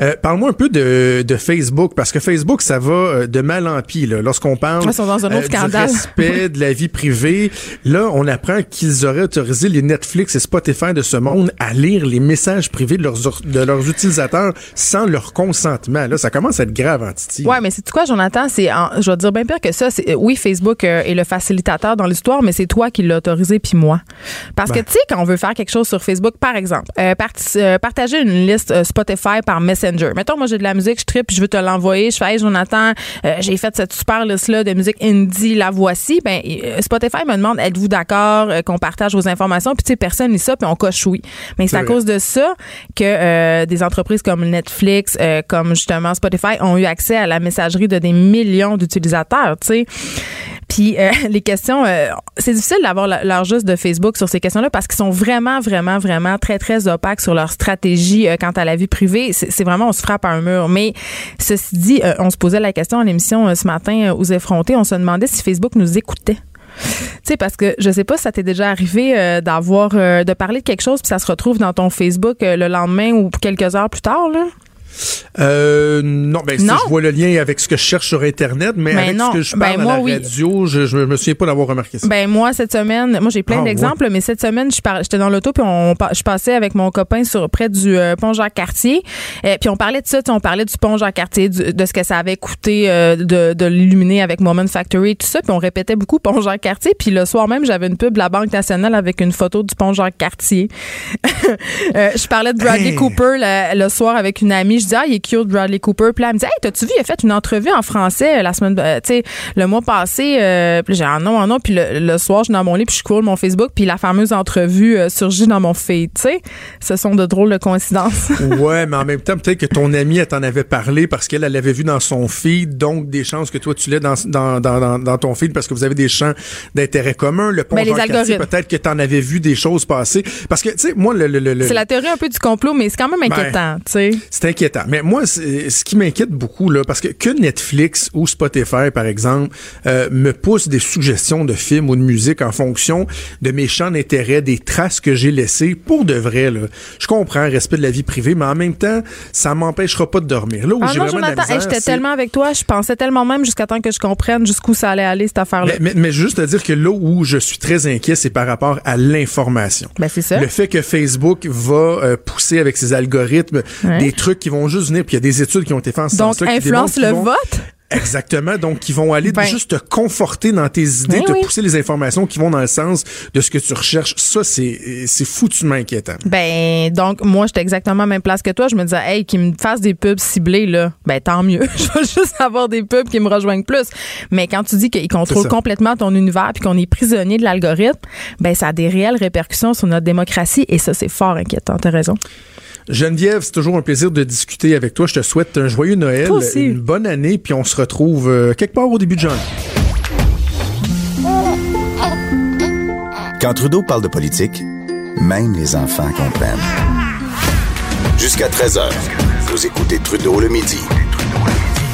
euh, parle-moi un peu de, de Facebook, parce que Facebook, ça va euh, de mal en pis. là. Lorsqu'on parle Ils sont dans un autre du scandale. respect de la vie privée, là, on apprend qu'ils auraient autorisé les Netflix et Spotify de ce monde à lire les messages privés de leurs, de leurs utilisateurs sans leur consentement. Là, ça commence à être grave, en Titi. Ouais, mais c'est quoi, Jonathan? C'est, je vais te dire bien pire que ça. Euh, oui, Facebook euh, est le facilitateur dans l'histoire, mais c'est toi qui l'as autorisé puis moi. Parce Ben. que tu sais, quand on veut faire quelque chose sur Facebook, par exemple, euh, euh, partager une liste euh, Spotify par Messenger. Mettons, moi j'ai de la musique, je tripe, je veux te l'envoyer. Je fais, hey, Jonathan, euh, j'ai fait cette super liste là de musique indie, la voici. Ben euh, Spotify me demande, êtes-vous d'accord euh, qu'on partage vos informations? Puis tu sais, personne lit ça, puis on coche oui. Mais c'est C'est à vrai. cause de ça que euh, des entreprises comme Netflix, euh, comme justement Spotify, ont eu accès à la messagerie de des millions d'utilisateurs, tu sais. Puis euh, les questions, euh, c'est difficile d'avoir l'heure juste de Facebook sur ces questions-là parce qu'ils sont vraiment, vraiment, vraiment très, très opaques sur leur stratégie euh, quant à la vie privée. C'est vraiment, on se frappe à un mur. Mais ceci dit, euh, on se posait la question à l'émission euh, ce matin euh, aux effrontés. On se demandait si Facebook nous écoutait. Tu sais, parce que je sais pas si ça t'est déjà arrivé euh, d'avoir, euh, de parler de quelque chose puis ça se retrouve dans ton Facebook le lendemain ou quelques heures plus tard, là. Euh, non, ben, si je vois le lien avec ce que je cherche sur Internet, mais Ben avec non. ce que je Ben parle moi, à la oui. radio, je, je me souviens pas d'avoir remarqué ça. Ben moi cette semaine, moi j'ai plein Ah, d'exemples, mais cette semaine je j'étais dans l'auto puis on je passais avec mon copain sur près du euh, pont Jacques Cartier, euh, puis on parlait de ça, on parlait du pont Jacques Cartier, du- de ce que ça avait coûté euh, de, de l'illuminer avec Moment Factory, tout ça, puis on répétait beaucoup pont Jacques Cartier, puis le soir même j'avais une pub de la Banque Nationale avec une photo du pont Jacques Cartier. Euh, je parlais de Bradley Hey. Cooper le, le soir avec une amie, je dis ah il est cute Bradley Cooper, puis là, elle me dit hey t'as-tu vu il a fait une entrevue en français euh, la semaine, euh, tu sais le mois passé, euh, puis j'ai ah non ah non, puis le, le soir je suis dans mon lit puis je cours mon Facebook puis la fameuse entrevue euh, surgit dans mon feed, tu sais, ce sont de drôles de coïncidences. ouais, mais en même temps, peut-être que ton amie, elle t'en avait parlé parce qu'elle elle l'avait vu dans son feed, donc des chances que toi, tu l'aies dans, dans, dans, ton feed parce que vous avez des champs d'intérêt commun. Le pont Ben, les algorithmes. peut-être que t'en avais vu des choses passer. Parce que, tu sais, moi, le, le, le- le- C'est la théorie un peu du complot, mais c'est quand même inquiétant, tu sais. C'est inquiétant. Mais moi, ce qui m'inquiète beaucoup, là, parce que que Netflix ou Spotify, par exemple, euh, me pousse des suggestions de films ou de musique en fonction de mes champs d'intérêt, des traces que j'ai laissées, pour de vrai, là. Je comprends, respect de la vie privée, mais en même temps, ça m'empêchera pas de dormir. Là où Ah j'ai vraiment de la Jonathan, hey, misère, j'étais tellement avec toi, je pensais tellement même jusqu'à temps que je comprenne jusqu'où ça allait aller, cette affaire-là. Mais, mais, mais juste à dire que là où je suis très inquiet, c'est par rapport à l'information. Ben, c'est ça. Le fait que Facebook va euh, pousser avec ses algorithmes Ouais. des trucs qui vont juste venir, puis il y a des études qui ont été faites en ce Donc, qui influence le vont- vote? Exactement. Donc, ils vont aller Ben. juste te conforter dans tes idées, Ben te oui. pousser les informations qui vont dans le sens de ce que tu recherches. Ça, c'est, c'est foutument inquiétant. Ben, donc, moi, j'étais exactement à la même place que toi. Je me disais, hey, qu'ils me fassent des pubs ciblés, là. Ben, tant mieux. Je vais juste avoir des pubs qui me rejoignent plus. Mais quand tu dis qu'ils contrôlent complètement ton univers puis qu'on est prisonnier de l'algorithme, ben, ça a des réelles répercussions sur notre démocratie et ça, c'est fort inquiétant. T'as raison. Geneviève, c'est toujours un plaisir de discuter avec toi. Je te souhaite un joyeux Noël, une bonne année, puis on se retrouve euh, quelque part au début de janvier. Quand Trudeau parle de politique, même les enfants comprennent. Jusqu'à 13h, vous écoutez Trudeau le midi.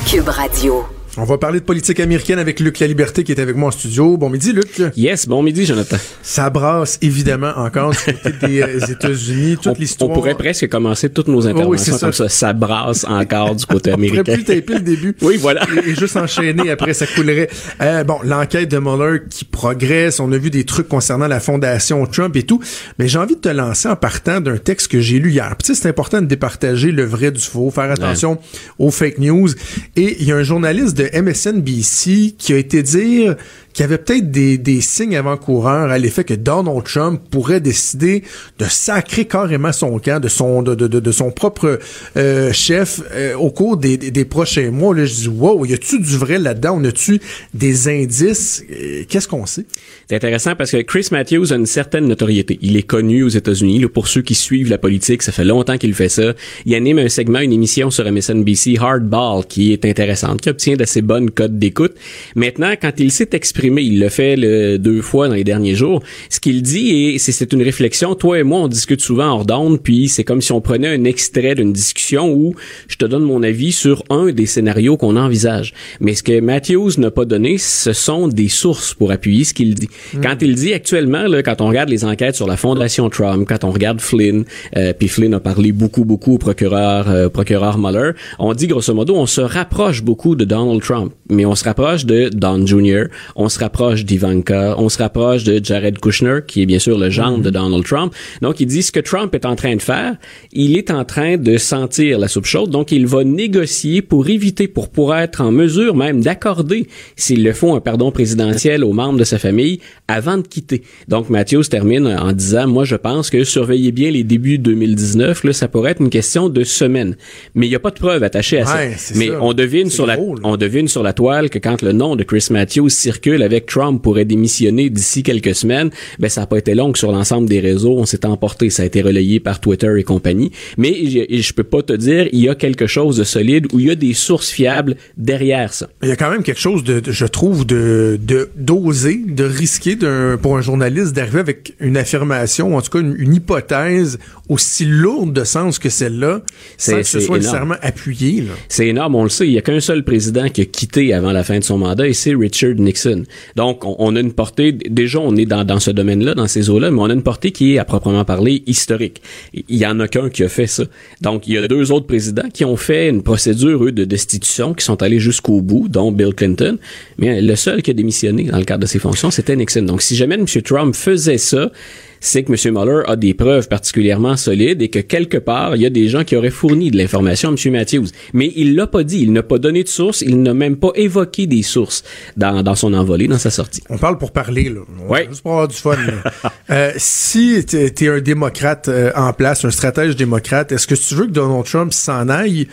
Cube Radio. On va parler de politique américaine avec Luc La Liberté qui est avec moi en studio. Bon midi, Luc. Yes, bon midi, Jonathan. Ça brasse évidemment encore du côté des euh, États-Unis. Toute l'histoire. on pourrait presque commencer toutes nos oui, interventions comme ça. Ça brasse encore du côté On pourrait américain. plus taper le début. Oui, voilà. Et, et juste enchaîner après, ça coulerait. Euh, bon, l'enquête de Mueller qui progresse. On a vu des trucs concernant la fondation Trump et tout. Mais j'ai envie de te lancer en partant d'un texte que j'ai lu hier. Puis, tu sais, c'est important de départager le vrai du faux, faire attention aux fake news. Et il y a un journaliste de MSNBC qui a été dire qu'il y avait peut-être des, des signes avant-coureurs à l'effet que Donald Trump pourrait décider de sacrer carrément son camp, de son de, de, de, son propre euh, chef euh, au cours des, des, prochains mois. Là, je dis wow, y a-tu du vrai là-dedans? On a-tu des indices? Euh, Qu'est-ce qu'on sait? C'est intéressant parce que Chris Matthews a une certaine notoriété. Il est connu aux États-Unis. Pour ceux qui suivent la politique, ça fait longtemps qu'il fait ça. Il anime un segment, une émission sur MSNBC, Hardball, qui est intéressante, qui obtient d'assez bonnes cotes d'écoute. Maintenant, quand il s'est exprimé, il le fait le- deux fois dans les derniers jours, ce qu'il dit, et c'est- une réflexion, toi et moi, on discute souvent hors d'onde, puis c'est comme si on prenait un extrait d'une discussion où je te donne mon avis sur un des scénarios qu'on envisage. Mais ce que Matthews n'a pas donné, ce sont des sources pour appuyer ce qu'il dit. Quand il dit actuellement, là, quand on regarde les enquêtes sur la fondation Trump, quand on regarde Flynn, euh, puis Flynn a parlé beaucoup, beaucoup au procureur, euh, procureur Mueller, on dit grosso modo, on se rapproche beaucoup de Donald Trump, mais on se rapproche de Don Jr., on se rapproche d'Ivanka, on se rapproche de Jared Kushner, qui est bien sûr le gendre de Donald Trump. Donc, il dit ce que Trump est en train de faire, il est en train de sentir la soupe chaude, donc il va négocier pour éviter, pour pouvoir être en mesure même d'accorder, s'il le faut, un pardon présidentiel aux membres de sa famille avant de quitter. Donc, Matthews termine en disant, moi, je pense que surveillez bien les débuts 2019, là, ça pourrait être une question de semaines. Mais il n'y a pas de preuve attachée à Ouais, ça. Mais ça. on devine sur la, là. on devine sur la toile que quand le nom de Chris Matthews circule avec Trump pourrait démissionner d'ici quelques semaines, ben ça n'a pas été long que sur l'ensemble des réseaux, on s'est emporté, ça a été relayé par Twitter et compagnie. Mais je, je peux pas te dire, il y a quelque chose de solide ou il y a des sources fiables derrière ça. Il y a quand même quelque chose de, de- je trouve, de de d'oser, de risquer d'un pour un journaliste d'arriver avec une affirmation, ou en tout cas une, une hypothèse aussi lourde de sens que celle-là, sans que ce soit énorme. nécessairement appuyé. C'est énorme, on le sait. Il y a qu'un seul président qui a quitté avant la fin de son mandat et c'est Richard Nixon. Donc, on, on a une portée, déjà, on est dans, dans ce domaine-là, dans ces eaux-là, mais on a une portée qui est, à proprement parler, historique. Il y en a qu'un qui a fait ça. Donc, il y a deux autres présidents qui ont fait une procédure, eux, de destitution, qui sont allés jusqu'au bout, dont Bill Clinton. Mais le seul qui a démissionné dans le cadre de ses fonctions, c'était Nixon. Donc, si jamais M. Trump faisait ça, c'est que M. Mueller a des preuves particulièrement solides et que quelque part, il y a des gens qui auraient fourni de l'information à M. Matthews. Mais il l'a pas dit, il n'a pas donné de source, il n'a même pas évoqué des sources dans, dans son envolée, dans sa sortie. On parle pour parler, là. On Ouais. Juste pour avoir du fun. là. Euh, si t'es es un démocrate euh, en place, un stratège démocrate, est-ce que tu veux que Donald Trump s'en aille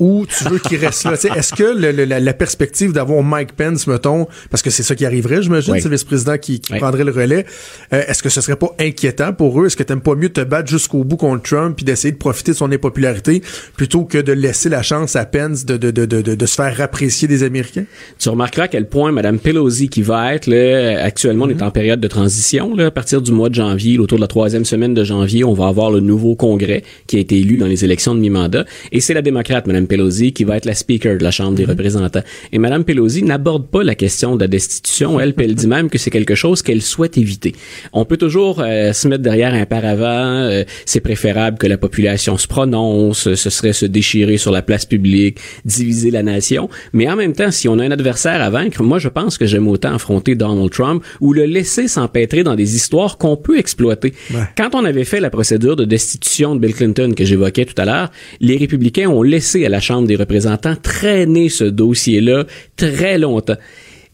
ou tu veux qu'il reste là? Est-ce que le- le- la, perspective d'avoir Mike Pence, mettons, parce que c'est ça qui arriverait, j'imagine, Oui. c'est le vice-président qui, qui Oui. prendrait le relais, euh, est-ce que ce serait pas inquiétant pour eux? Est-ce que t'aimes pas mieux te battre jusqu'au bout contre Trump puis d'essayer de profiter de son impopularité plutôt que de laisser la chance à Pence de, de, de, de, de, se faire apprécier des Américains? Tu remarqueras à quel point Mme Pelosi, qui va être, là, actuellement, on est en période de transition, là, à partir du mois de janvier, autour de la troisième semaine de janvier, on va avoir le nouveau congrès qui a été élu dans les élections de mi-mandat. Et c'est la démocrate, Mme Pelosi, qui va être la speaker de la Chambre des représentants. Et Mme Pelosi n'aborde pas la question de la destitution. Elle, elle dit même que c'est quelque chose qu'elle souhaite éviter. On peut toujours euh, se mettre derrière un paravent. euh, c'est préférable que la population se prononce. Ce serait se déchirer sur la place publique, diviser la nation. Mais en même temps, si on a un adversaire à vaincre, moi, je pense que j'aime autant affronter Donald Trump ou le laisser s'empêtrer dans des histoires qu'on peut exploiter. Ouais. Quand on avait fait la procédure de destitution de Bill Clinton que j'évoquais tout à l'heure, les républicains ont laissé à la Chambre des représentants traîné ce dossier-là très longtemps.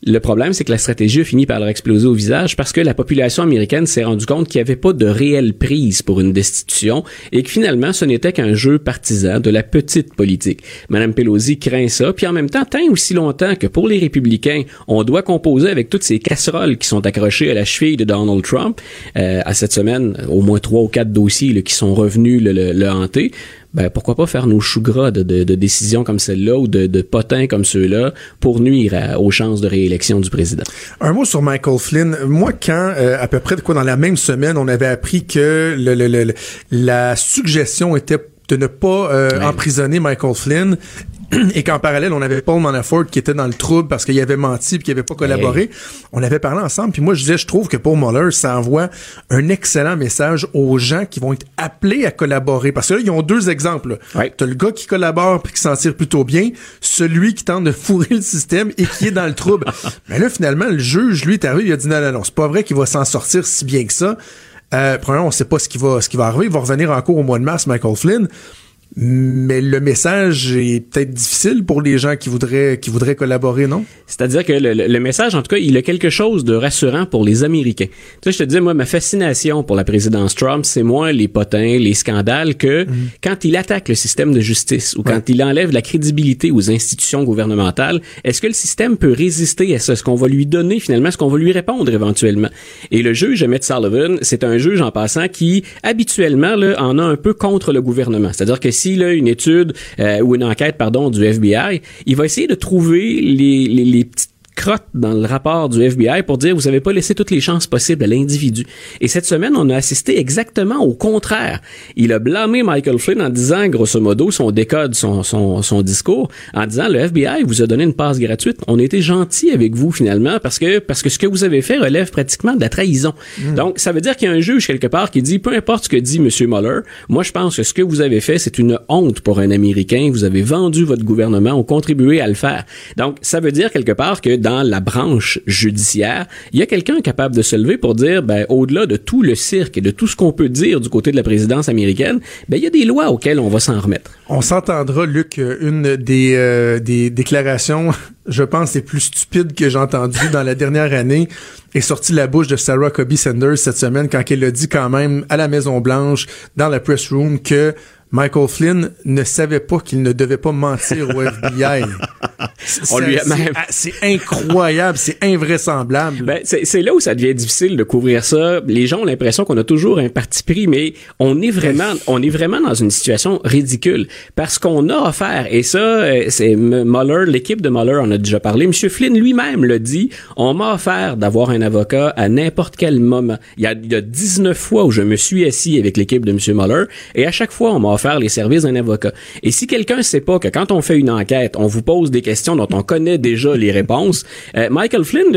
Le problème, c'est que la stratégie a fini par leur exploser au visage parce que la population américaine s'est rendue compte qu'il n'y avait pas de réelle prise pour une destitution et que finalement, ce n'était qu'un jeu partisan de la petite politique. Madame Pelosi craint ça, puis en même temps, tant aussi longtemps que pour les républicains, on doit composer avec toutes ces casseroles qui sont accrochées à la cheville de Donald Trump. Euh, à cette semaine, au moins trois ou quatre dossiers qui sont revenus le, le hanter ben pourquoi pas faire nos choux gras de, de, de décisions comme celle-là ou de, de potins comme ceux-là pour nuire à, aux chances de réélection du président? Un mot sur Michael Flynn. Moi, quand euh, à peu près quoi dans la même semaine, on avait appris que le, le, le, la suggestion était de ne pas euh, ouais. emprisonner Michael Flynn et qu'en parallèle, on avait Paul Manafort qui était dans le trouble parce qu'il avait menti et qu'il avait pas collaboré. Hey. On avait parlé ensemble, puis moi je disais, je trouve que Paul Mueller, ça envoie un excellent message aux gens qui vont être appelés à collaborer. Parce que là, ils ont deux exemples. Ouais. T'as le gars qui collabore puis qui s'en tire plutôt bien, celui qui tente de fourrer le système et qui est dans le trouble. Mais là, finalement, le juge, lui, est arrivé, il a dit non, non, non, c'est pas vrai qu'il va s'en sortir si bien que ça. Euh, premièrement, on sait pas ce qui va, ce qui va arriver. Il va revenir en cours au mois de mars, Michael Flynn mais le message est peut-être difficile pour les gens qui voudraient qui voudraient collaborer, non? C'est-à-dire que le, le, message, en tout cas, il a quelque chose de rassurant pour les Américains. Tu sais, je te disais, moi, ma fascination pour la présidence Trump, c'est moins les potins, les scandales, que mmh. quand il attaque le système de justice ou quand il enlève la crédibilité aux institutions gouvernementales, est-ce que le système peut résister à ça? Est-ce qu'on va lui donner finalement, est-ce qu'on va lui répondre éventuellement? Et le juge Emmett Sullivan, c'est un juge en passant qui habituellement là, en a un peu contre le gouvernement. C'est-à-dire que si là, une étude euh, ou une enquête pardon du FBI, il va essayer de trouver les, les, les petites crotte dans le rapport du FBI pour dire vous avez pas laissé toutes les chances possibles à l'individu. Et cette semaine, on a assisté exactement au contraire. Il a blâmé Michael Flynn en disant, grosso modo, son décode, son, son, son discours, en disant le FBI vous a donné une passe gratuite. On a été gentil avec vous finalement parce que parce que ce que vous avez fait relève pratiquement de la trahison. Mm. Donc ça veut dire qu'il y a un juge quelque part qui dit peu importe ce que dit Monsieur Mueller, moi je pense que ce que vous avez fait c'est une honte pour un Américain. Vous avez vendu votre gouvernement, ont contribué à le faire. Donc ça veut dire quelque part que dans la branche judiciaire, il y a quelqu'un capable de se lever pour dire, ben, au-delà de tout le cirque et de tout ce qu'on peut dire du côté de la présidence américaine, ben, il y a des lois auxquelles on va s'en remettre. On s'entendra, Luc, une des, euh, des déclarations, je pense, les plus stupides que j'ai entendues dans la dernière année est sortie de la bouche de Sarah Cobie Sanders cette semaine quand elle a dit quand même à la Maison-Blanche, dans la press room, que Michael Flynn ne savait pas qu'il ne devait pas mentir au FBI. On lui a même... C'est incroyable, c'est invraisemblable. Ben, c'est là où ça devient difficile de couvrir ça. Les gens ont l'impression qu'on a toujours un parti pris, mais on est vraiment, on est vraiment dans une situation ridicule parce qu'on a offert, et ça, euh, c'est Mueller, l'équipe de Mueller en a déjà parlé. Monsieur Flynn lui-même le dit, on m'a offert d'avoir un avocat à n'importe quel moment. Il y, a, il y a 19 fois où je me suis assis avec l'équipe de Monsieur Mueller, et à chaque fois, on m'a offert les services d'un avocat. Et si quelqu'un sait pas que quand on fait une enquête, on vous pose des questions dont on connaît déjà les réponses, euh, Michael Flynn,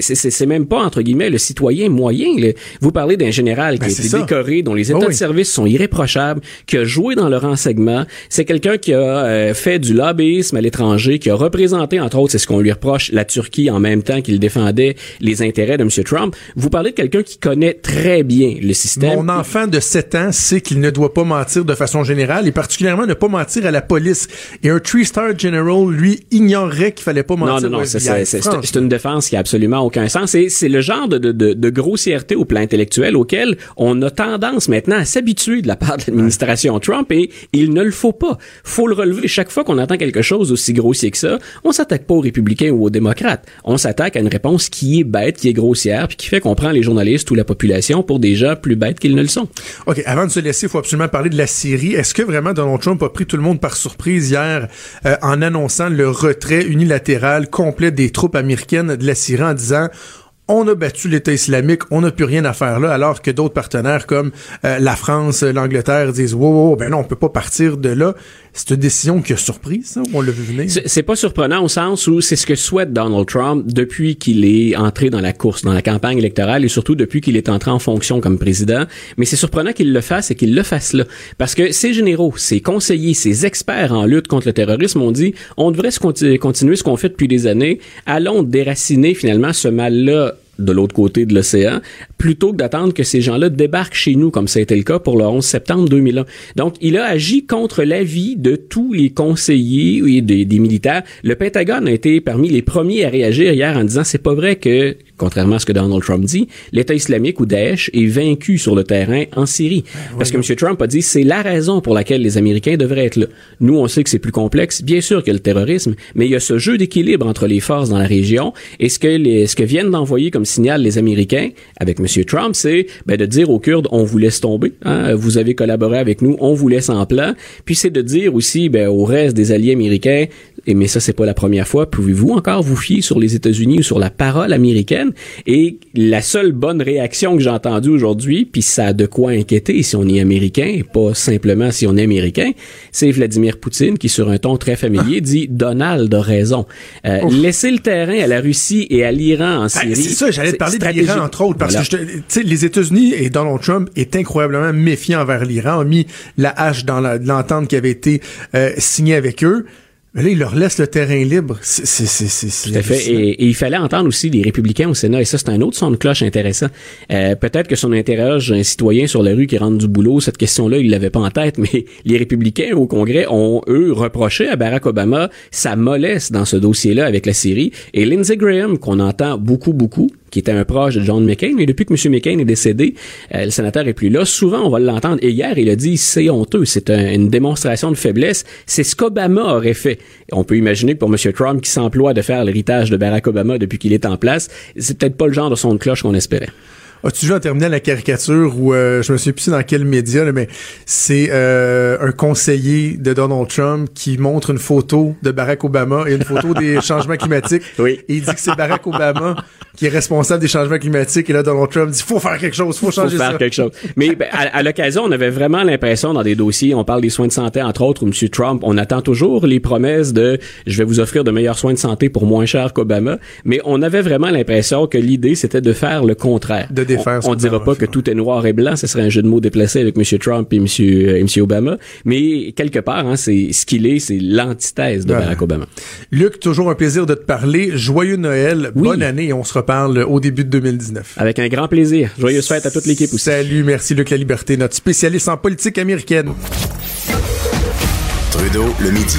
c'est même pas, entre guillemets, le citoyen moyen. Là. Vous parlez d'un général qui ben, a été ça. décoré, dont les états oh, de service sont irréprochables, qui a joué dans le renseignement. C'est quelqu'un qui a euh, fait du lobbyisme à l'étranger, qui a représenté, entre autres, c'est ce qu'on lui reproche, la Turquie en même temps qu'il défendait les intérêts de M. Trump. Vous parlez de quelqu'un qui connaît très bien le système. Mon enfant de 7 ans sait qu'il ne doit pas mentir de façon générale et particulièrement ne pas mentir à la police. Et un three-star general, lui, ignorait qu'il fallait pas mentir. Non, non, non, c'est une défense qui a absolument aucun sens. Et c'est le genre de, de, de, de, grossièreté au plan intellectuel auquel on a tendance maintenant à s'habituer de la part de l'administration Trump et il ne le faut pas. Faut le relever. Chaque fois qu'on entend quelque chose aussi grossier que ça, on s'attaque pas aux républicains ou aux démocrates. On s'attaque à une réponse qui est bête, qui est grossière, puis qui fait qu'on prend les journalistes ou la population pour des gens plus bêtes qu'ils ne le sont. OK, avant de se laisser, il faut absolument parler de la Est-ce que vraiment Donald Trump a pris tout le monde par surprise hier euh, en annonçant le retrait unilatéral complet des troupes américaines de la Syrie en disant on a battu l'État islamique, on n'a plus rien à faire là, alors que d'autres partenaires comme euh, la France, l'Angleterre disent wow, ben non, on peut pas partir de là. C'est une décision qui a surpris, ça, ou on l'a vu venir? C'est pas surprenant au sens où c'est ce que souhaite Donald Trump depuis qu'il est entré dans la course, dans la campagne électorale et surtout depuis qu'il est entré en fonction comme président. Mais c'est surprenant qu'il le fasse et qu'il le fasse là. Parce que ses généraux, ses conseillers, ses experts en lutte contre le terrorisme ont dit on devrait continuer ce qu'on fait depuis des années. Allons déraciner finalement ce mal-là de l'autre côté de l'océan plutôt que d'attendre que ces gens-là débarquent chez nous, comme ça a été le cas pour le 11 septembre 2001. Donc, il a agi contre l'avis de tous les conseillers et des, des militaires. Le Pentagone a été parmi les premiers à réagir hier en disant c'est pas vrai que contrairement à ce que Donald Trump dit, l'État islamique ou Daesh est vaincu sur le terrain en Syrie. Ben Parce que M. Trump a dit c'est la raison pour laquelle les Américains devraient être là. Nous, on sait que c'est plus complexe. Bien sûr a le terrorisme, mais il y a ce jeu d'équilibre entre les forces dans la région. Et ce que, les, ce que viennent d'envoyer comme signal les Américains avec M. Trump, c'est ben, de dire aux Kurdes, on vous laisse tomber. Hein, vous avez collaboré avec nous, on vous laisse en plan. Puis c'est de dire aussi ben, au reste des alliés américains, et mais ça c'est pas la première fois, pouvez-vous encore vous fier sur les États-Unis ou sur la parole américaine? Et la seule bonne réaction que j'ai entendue aujourd'hui, puis ça a de quoi inquiéter si on est américain, et pas simplement si on est américain, c'est Vladimir Poutine qui sur un ton très familier dit Donald a raison. Euh, laisser le terrain à la Russie et à l'Iran en ben, Syrie. c'est ça, j'allais te parler de l'Iran entre autres parce que tu sais les États-Unis et Donald Trump est incroyablement méfiant envers l'Iran, ont mis la hache dans l'entente qui avait été euh, signée avec eux. Mais là, il leur laisse le terrain libre. C'est, c'est, c'est, Tout à fait. Et, et, il fallait entendre aussi les républicains au Sénat. Et ça, c'est un autre son de cloche intéressant. Euh, peut-être que son interroge un citoyen sur la rue qui rentre du boulot. Cette question-là, il l'avait pas en tête. Mais les républicains au Congrès ont, eux, reproché à Barack Obama sa mollesse dans ce dossier-là avec la Syrie. Et Lindsey Graham, qu'on entend beaucoup, beaucoup, qui était un proche de John McCain, mais depuis que M. McCain est décédé, euh, le sénateur est plus là. Souvent, on va l'entendre. Et hier, il a dit, c'est honteux, c'est une démonstration de faiblesse. C'est ce qu'Obama aurait fait. On peut imaginer pour M. Trump, qui s'emploie de faire l'héritage de Barack Obama depuis qu'il est en place, c'est peut-être pas le genre de son de cloche qu'on espérait. As-tu vu en terminant la caricature où euh, je me souviens plus dans quel média, mais c'est euh, un conseiller de Donald Trump qui montre une photo de Barack Obama et une photo des changements climatiques. Oui. Et il dit que c'est Barack Obama qui est responsable des changements climatiques. Et là, Donald Trump dit faut faire quelque chose, faut changer faut faire quelque chose. Mais ben, à, l'occasion, on avait vraiment l'impression dans des dossiers, on parle des soins de santé entre autres, où M. Trump, on attend toujours les promesses de je vais vous offrir de meilleurs soins de santé pour moins cher qu'Obama. Mais on avait vraiment l'impression que l'idée c'était de faire le contraire. De on, on dira pas que tout est noir et blanc, ce serait un jeu de mots déplacé avec M. Trump et M. Euh, et M. Obama, mais quelque part, hein, c'est ce qu'il est, c'est l'antithèse de Barack Obama. Luc, toujours un plaisir de te parler. Joyeux Noël, bonne année et on se reparle au début de 2019. Avec un grand plaisir. Joyeuse fête à toute l'équipe aussi. Salut, merci Luc La Liberté, notre spécialiste en politique américaine. Trudeau, le midi.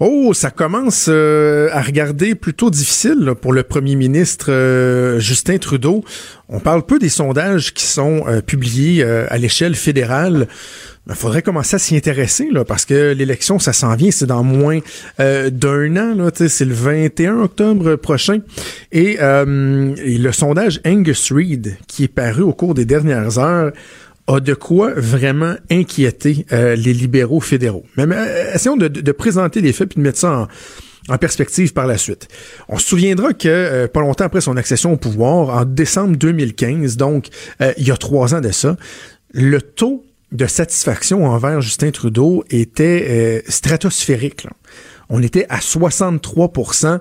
Oh, ça commence euh, à regarder plutôt difficile pour le premier ministre euh, Justin Trudeau. On parle peu des sondages qui sont euh, publiés à l'échelle fédérale. Il faudrait commencer à s'y intéresser parce que l'élection, ça s'en vient, c'est dans moins d'un an. C'est le 21 octobre prochain. Et, et, le sondage Angus Reid, qui est paru au cours des dernières heures, a de quoi vraiment inquiéter euh, les libéraux fédéraux. Mais, essayons de, présenter les faits puis de mettre ça en, perspective par la suite. On se souviendra que euh, pas longtemps après son accession au pouvoir, en décembre 2015, donc euh, il y a trois ans de ça, le taux de satisfaction envers Justin Trudeau était euh, stratosphérique. On était à 63%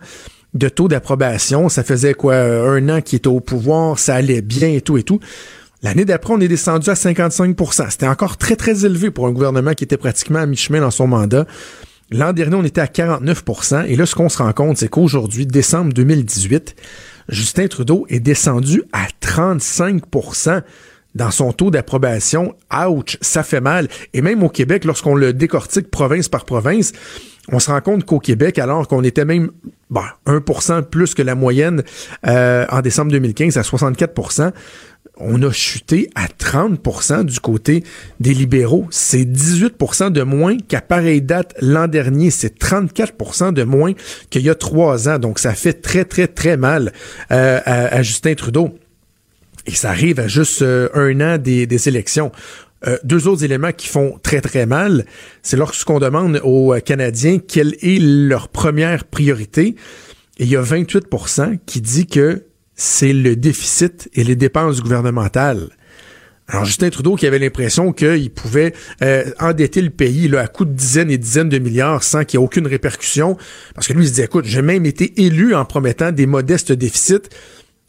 de taux d'approbation. Ça faisait quoi un an qu'il était au pouvoir, ça allait bien et tout et tout. L'année d'après, on est descendu à 55% C'était encore très, très élevé pour un gouvernement qui était pratiquement à mi-chemin dans son mandat. L'an dernier, on était à 49% Et là, ce qu'on se rend compte, c'est qu'aujourd'hui, décembre 2018, Justin Trudeau est descendu à 35% dans son taux d'approbation. Ouch, ça fait mal. Et même au Québec, lorsqu'on le décortique province par province, on se rend compte qu'au Québec, alors qu'on était même bah, 1% plus que la moyenne euh, en décembre 2015 à 64 on a chuté à 30% du côté des libéraux. C'est 18% de moins qu'à pareille date l'an dernier. C'est 34% de moins qu'il y a trois ans. Donc, ça fait très, très, très mal euh, à, Justin Trudeau. Et ça arrive à juste euh, un an des, des élections. Euh, deux autres éléments qui font très très mal, c'est lorsqu'on demande aux Canadiens quelle est leur première priorité. Et il y a 28% qui dit que c'est le déficit et les dépenses gouvernementales. Alors Justin Trudeau qui avait l'impression qu'il pouvait euh, endetter le pays à coups de dizaines et dizaines de milliards sans qu'il y ait aucune répercussion, parce que lui il se dit écoute j'ai même été élu en promettant des modestes déficits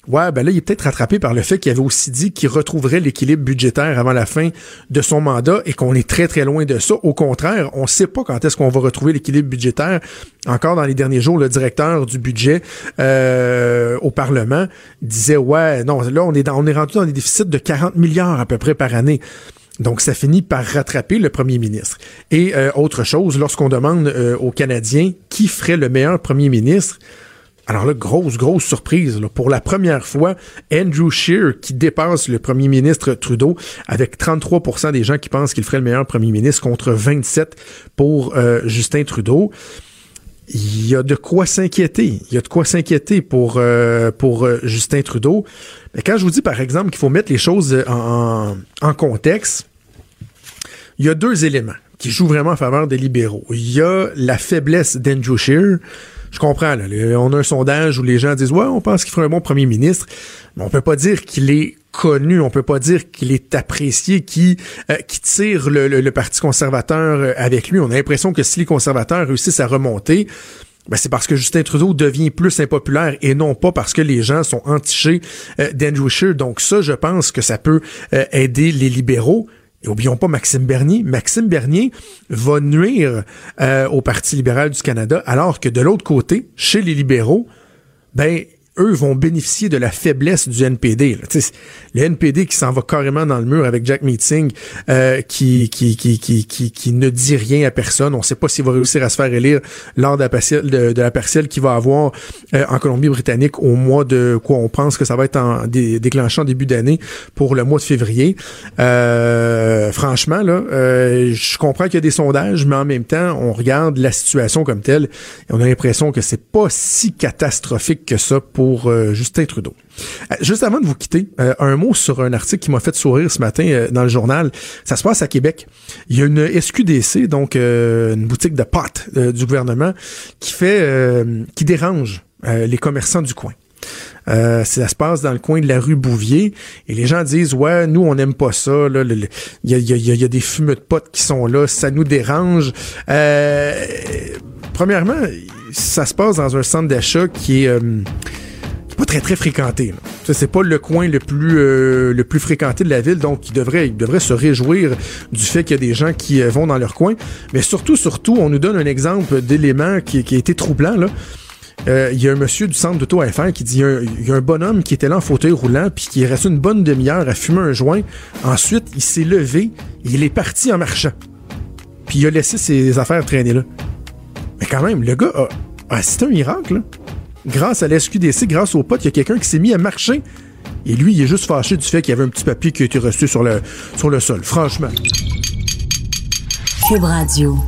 Ouais, ben là, il est peut-être rattrapé par le fait qu'il avait aussi dit qu'il retrouverait l'équilibre budgétaire avant la fin de son mandat et qu'on est très, très loin de ça. Au contraire, on sait pas quand est-ce qu'on va retrouver l'équilibre budgétaire. Encore dans les derniers jours, le directeur du budget euh, au Parlement disait, ouais, non, là, on est, dans, on est rendu dans des déficits de 40 milliards à peu près par année. Donc, ça finit par rattraper le premier ministre. Et euh, autre chose, lorsqu'on demande euh, aux Canadiens qui ferait le meilleur premier ministre, alors là, grosse, grosse surprise. Pour la première fois, Andrew Scheer, qui dépasse le premier ministre Trudeau, avec 33% des gens qui pensent qu'il ferait le meilleur premier ministre contre 27 pour euh, Justin Trudeau. Il y a de quoi s'inquiéter. Il y a de quoi s'inquiéter pour, euh, euh, Justin Trudeau. Mais quand je vous dis, par exemple, qu'il faut mettre les choses en, contexte, il y a deux éléments qui jouent vraiment en faveur des libéraux. Il y a la faiblesse d'Andrew Scheer, je comprends, là, on a un sondage où les gens disent, ouais, on pense qu'il ferait un bon premier ministre, mais on peut pas dire qu'il est connu, on peut pas dire qu'il est apprécié, qui euh, qui tire le, Parti conservateur euh, avec lui. On a l'impression que si les conservateurs réussissent à remonter, ben c'est parce que Justin Trudeau devient plus impopulaire et non pas parce que les gens sont entichés euh, d'Andrew Scheer. Donc ça, je pense que ça peut aider les libéraux. Et oublions pas Maxime Bernier. Maxime Bernier va nuire euh, au Parti libéral du Canada, alors que de l'autre côté, chez les libéraux, ben eux vont bénéficier de la faiblesse du NPD. Le NPD qui s'en va carrément dans le mur avec Jack Meeting, euh, qui, qui, qui, qui, ne dit rien à personne. On ne sait pas s'il va réussir à se faire élire lors de la partielle, de, la partielle qu'il va avoir euh, en Colombie-Britannique au mois de quoi on pense que ça va être en déclenchant début d'année pour le mois de février. Euh, franchement, là, je comprends qu'il y a des sondages, mais en même temps, on regarde la situation comme telle et on a l'impression que c'est pas si catastrophique que ça pour pour euh, Justin Trudeau. Euh, juste avant de vous quitter, euh, un mot sur un article qui m'a fait sourire ce matin dans le journal. Ça se passe à Québec. Il y a une SQDC, donc une boutique de pâtes du gouvernement, qui fait, qui dérange les commerçants du coin. ça se passe dans le coin de la rue Bouvier et les gens disent ouais nous on n'aime pas ça il y a, y a, des fumeux de potes qui sont là ça nous dérange premièrement ça se passe dans un centre d'achat qui est pas très très fréquenté. C'est pas le coin le plus euh, le plus fréquenté de la ville, donc il devrait se réjouir du fait qu'il y a des gens qui euh, vont dans leur coin. Mais surtout surtout, on nous donne un exemple d'élément qui, qui a été troublant. Euh, il y a un monsieur du centre d'auto FR qui dit il y, a un bonhomme qui était là en fauteuil roulant puis qui est resté une bonne demi-heure à fumer un joint. Ensuite, il s'est levé, et il est parti en marchant. Puis il a laissé ses affaires traîner là. Mais quand même, le gars a, a un miracle. Là grâce à l'SQDC, grâce au pote, il y a quelqu'un qui s'est mis à marcher. Et lui, il est juste fâché du fait qu'il y avait un petit papier qui a été resté sur le, sur le sol. Franchement. Cube Radio.